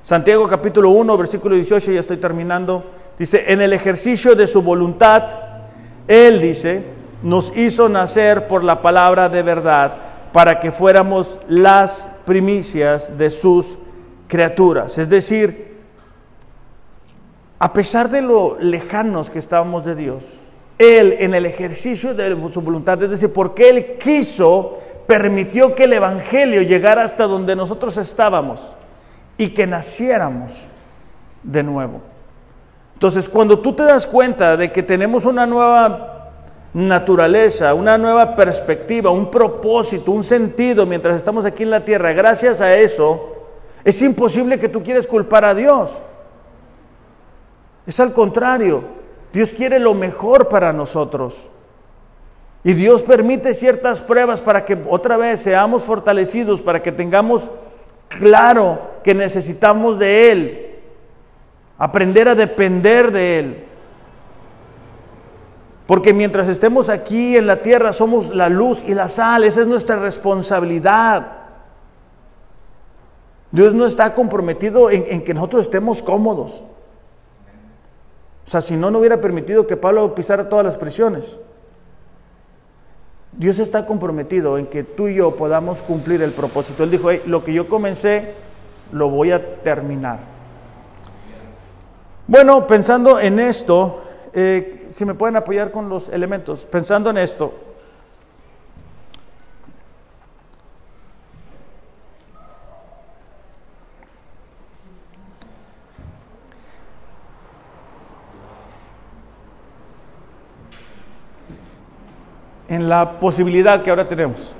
Santiago capítulo 1, versículo 18, ya estoy terminando. Dice, en el ejercicio de su voluntad, Él dice, nos hizo nacer por la palabra de verdad para que fuéramos las primicias de sus criaturas. Es decir, a pesar de lo lejanos que estábamos de Dios, Él en el ejercicio de su voluntad, es decir, porque Él quiso, permitió que el Evangelio llegara hasta donde nosotros estábamos y que naciéramos de nuevo. Entonces, cuando tú te das cuenta de que tenemos una nueva naturaleza, una nueva perspectiva, un propósito, un sentido mientras estamos aquí en la tierra, gracias a eso, es imposible que tú quieras culpar a Dios. Es al contrario, Dios quiere lo mejor para nosotros. Y Dios permite ciertas pruebas para que otra vez seamos fortalecidos, para que tengamos claro que necesitamos de Él, aprender a depender de Él. Porque mientras estemos aquí en la tierra somos la luz y la sal, esa es nuestra responsabilidad. Dios no está comprometido en, que nosotros estemos cómodos. O sea, si no, no hubiera permitido que Pablo pisara todas las prisiones. Dios está comprometido en que tú y yo podamos cumplir el propósito. Él dijo, lo que yo comencé, lo voy a terminar. Bueno, pensando en esto, eh, si me pueden apoyar con los elementos, pensando en esto, en la posibilidad que ahora tenemos.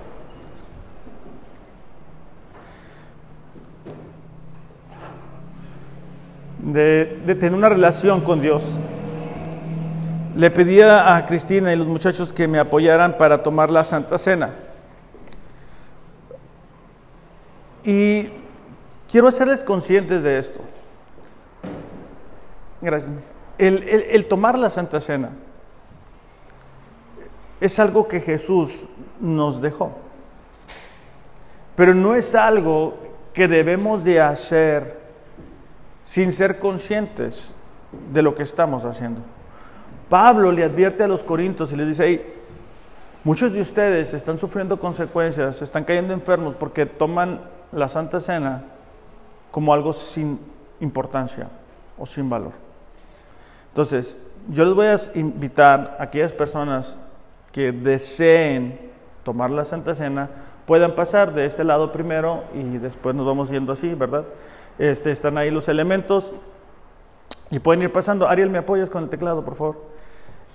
De, tener una relación con Dios. Le pedía a Cristina y los muchachos que me apoyaran para tomar la Santa Cena. Y quiero hacerles conscientes de esto. Gracias. El, el tomar la Santa Cena es algo que Jesús nos dejó. Pero no es algo que debemos de hacer sin ser conscientes de lo que estamos haciendo. Pablo le advierte a los corintios y les dice, hey, muchos de ustedes están sufriendo consecuencias, están cayendo enfermos porque toman la Santa Cena como algo sin importancia o sin valor. Entonces, yo les voy a invitar a aquellas personas que deseen tomar la Santa Cena, puedan pasar de este lado primero y después nos vamos yendo así, ¿verdad? Este, están ahí los elementos y pueden ir pasando. Ariel, ¿me apoyas con el teclado, por favor?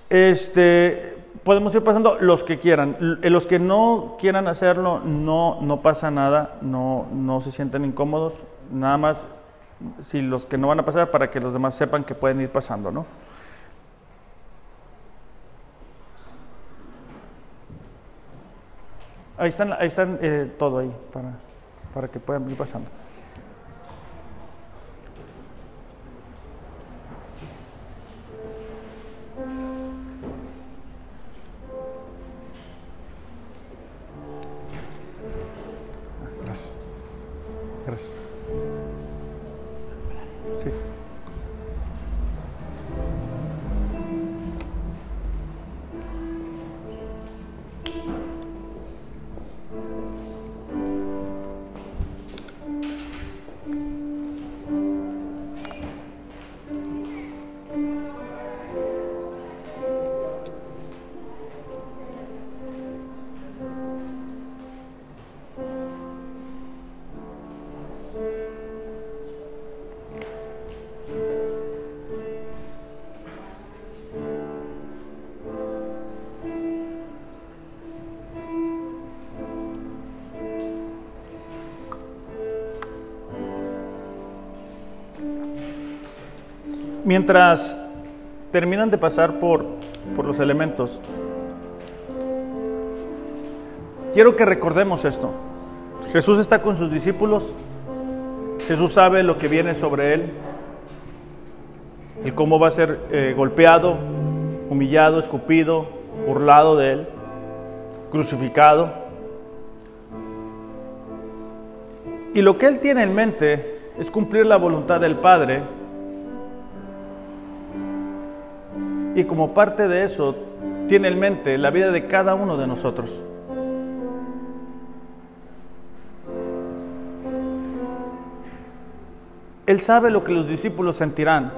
Este, podemos ir pasando los que quieran. Los que no quieran hacerlo, no, no pasa nada, no, no se sienten incómodos, nada más si los que no van a pasar para que los demás sepan que pueden ir pasando, ¿no? Ahí están, ahí están eh, todo ahí para, para que puedan ir pasando. Gracias. Gracias. Sí. Mientras terminan de pasar por, por los elementos, quiero que recordemos esto. Jesús está con sus discípulos, Jesús sabe lo que viene sobre él, el cómo va a ser eh, golpeado, humillado, escupido, burlado de él, crucificado. Y lo que él tiene en mente es cumplir la voluntad del Padre y como parte de eso tiene en mente la vida de cada uno de nosotros. Él sabe lo que los discípulos sentirán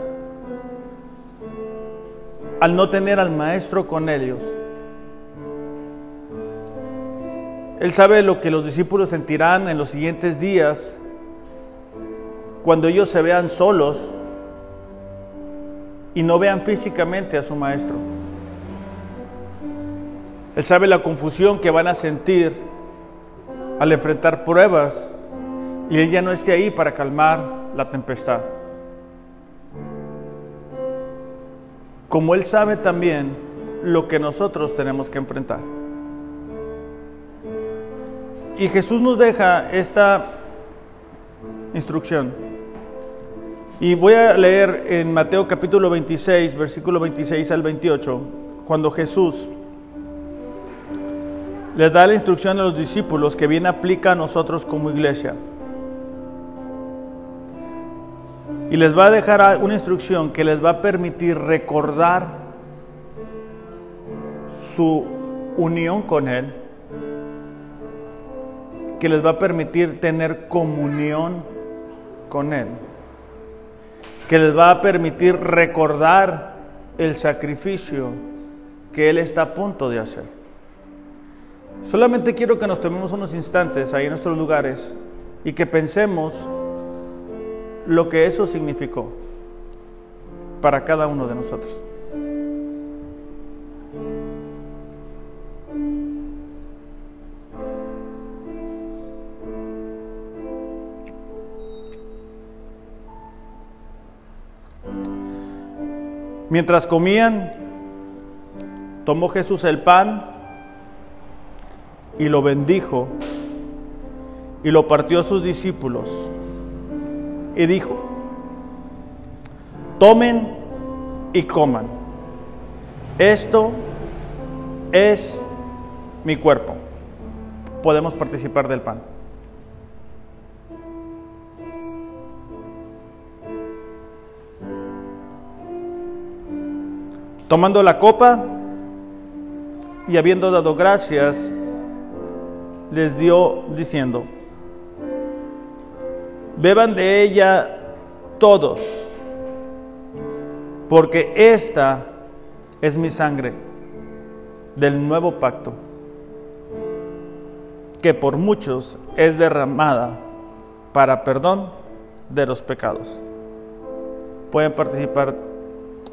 al no tener al maestro con ellos. Él sabe lo que los discípulos sentirán en los siguientes días cuando ellos se vean solos y no vean físicamente a su maestro. Él sabe la confusión que van a sentir al enfrentar pruebas y Él ya no esté ahí para calmar la tempestad. Como Él sabe también lo que nosotros tenemos que enfrentar. Y Jesús nos deja esta instrucción. Y voy a leer en Mateo capítulo 26, versículo 26 al 28, cuando Jesús les da la instrucción a los discípulos que bien aplica a nosotros como iglesia. Y les va a dejar una instrucción que les va a permitir recordar su unión con Él, que les va a permitir tener comunión con Él que les va a permitir recordar el sacrificio que Él está a punto de hacer. Solamente quiero que nos tomemos unos instantes ahí en nuestros lugares y que pensemos lo que eso significó para cada uno de nosotros. Mientras comían, tomó Jesús el pan y lo bendijo y lo partió a sus discípulos y dijo, tomen y coman. Esto es mi cuerpo. Podemos participar del pan. Tomando la copa y habiendo dado gracias, les dio diciendo, beban de ella todos, porque esta es mi sangre del nuevo pacto, que por muchos es derramada para perdón de los pecados. Pueden participar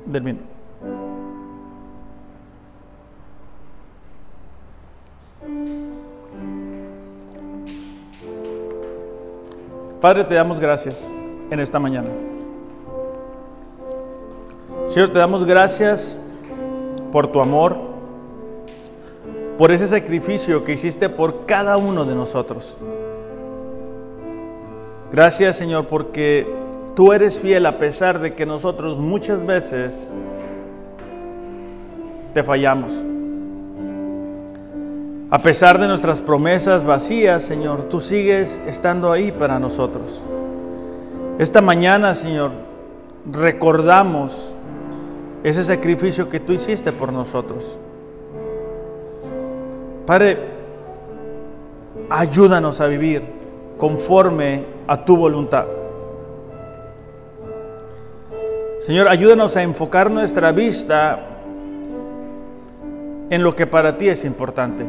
del vino. Padre, te damos gracias en esta mañana. Señor, te damos gracias por tu amor, por ese sacrificio que hiciste por cada uno de nosotros. Gracias, Señor, porque tú eres fiel a pesar de que nosotros muchas veces te fallamos. A pesar de nuestras promesas vacías, Señor, tú sigues estando ahí para nosotros. Esta mañana, Señor, recordamos ese sacrificio que tú hiciste por nosotros. Padre, ayúdanos a vivir conforme a tu voluntad. Señor, ayúdanos a enfocar nuestra vista en lo que para ti es importante.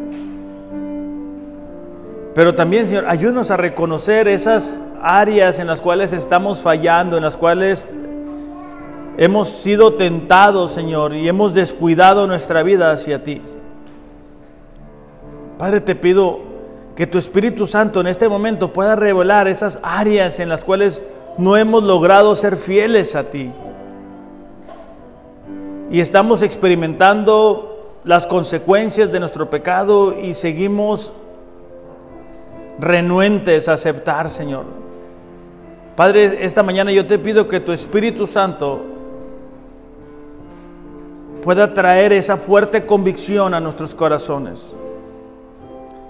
Pero también, Señor, ayúdanos a reconocer esas áreas en las cuales estamos fallando, en las cuales hemos sido tentados, Señor, y hemos descuidado nuestra vida hacia ti. Padre, te pido que tu Espíritu Santo en este momento pueda revelar esas áreas en las cuales no hemos logrado ser fieles a ti. Y estamos experimentando las consecuencias de nuestro pecado y seguimos renuentes a aceptar, Señor. Padre, esta mañana yo te pido que tu Espíritu Santo pueda traer esa fuerte convicción a nuestros corazones.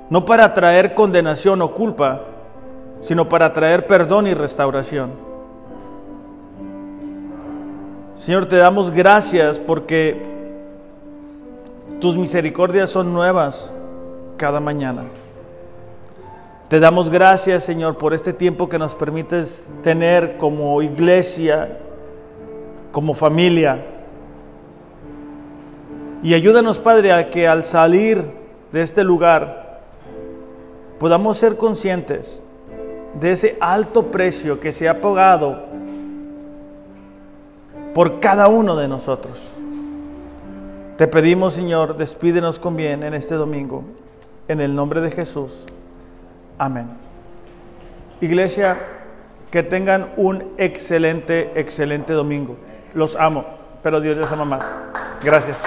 No para traer condenación o culpa, sino para traer perdón y restauración. Señor, te damos gracias porque tus misericordias son nuevas cada mañana. Te damos gracias, Señor, por este tiempo que nos permites tener como iglesia, como familia. Y ayúdanos, Padre, a que al salir de este lugar podamos ser conscientes de ese alto precio que se ha pagado por cada uno de nosotros. Te pedimos, Señor, despídenos con bien en este domingo. En el nombre de Jesús. Amén. Iglesia, que tengan un excelente, excelente domingo. Los amo, pero Dios les ama más. Gracias.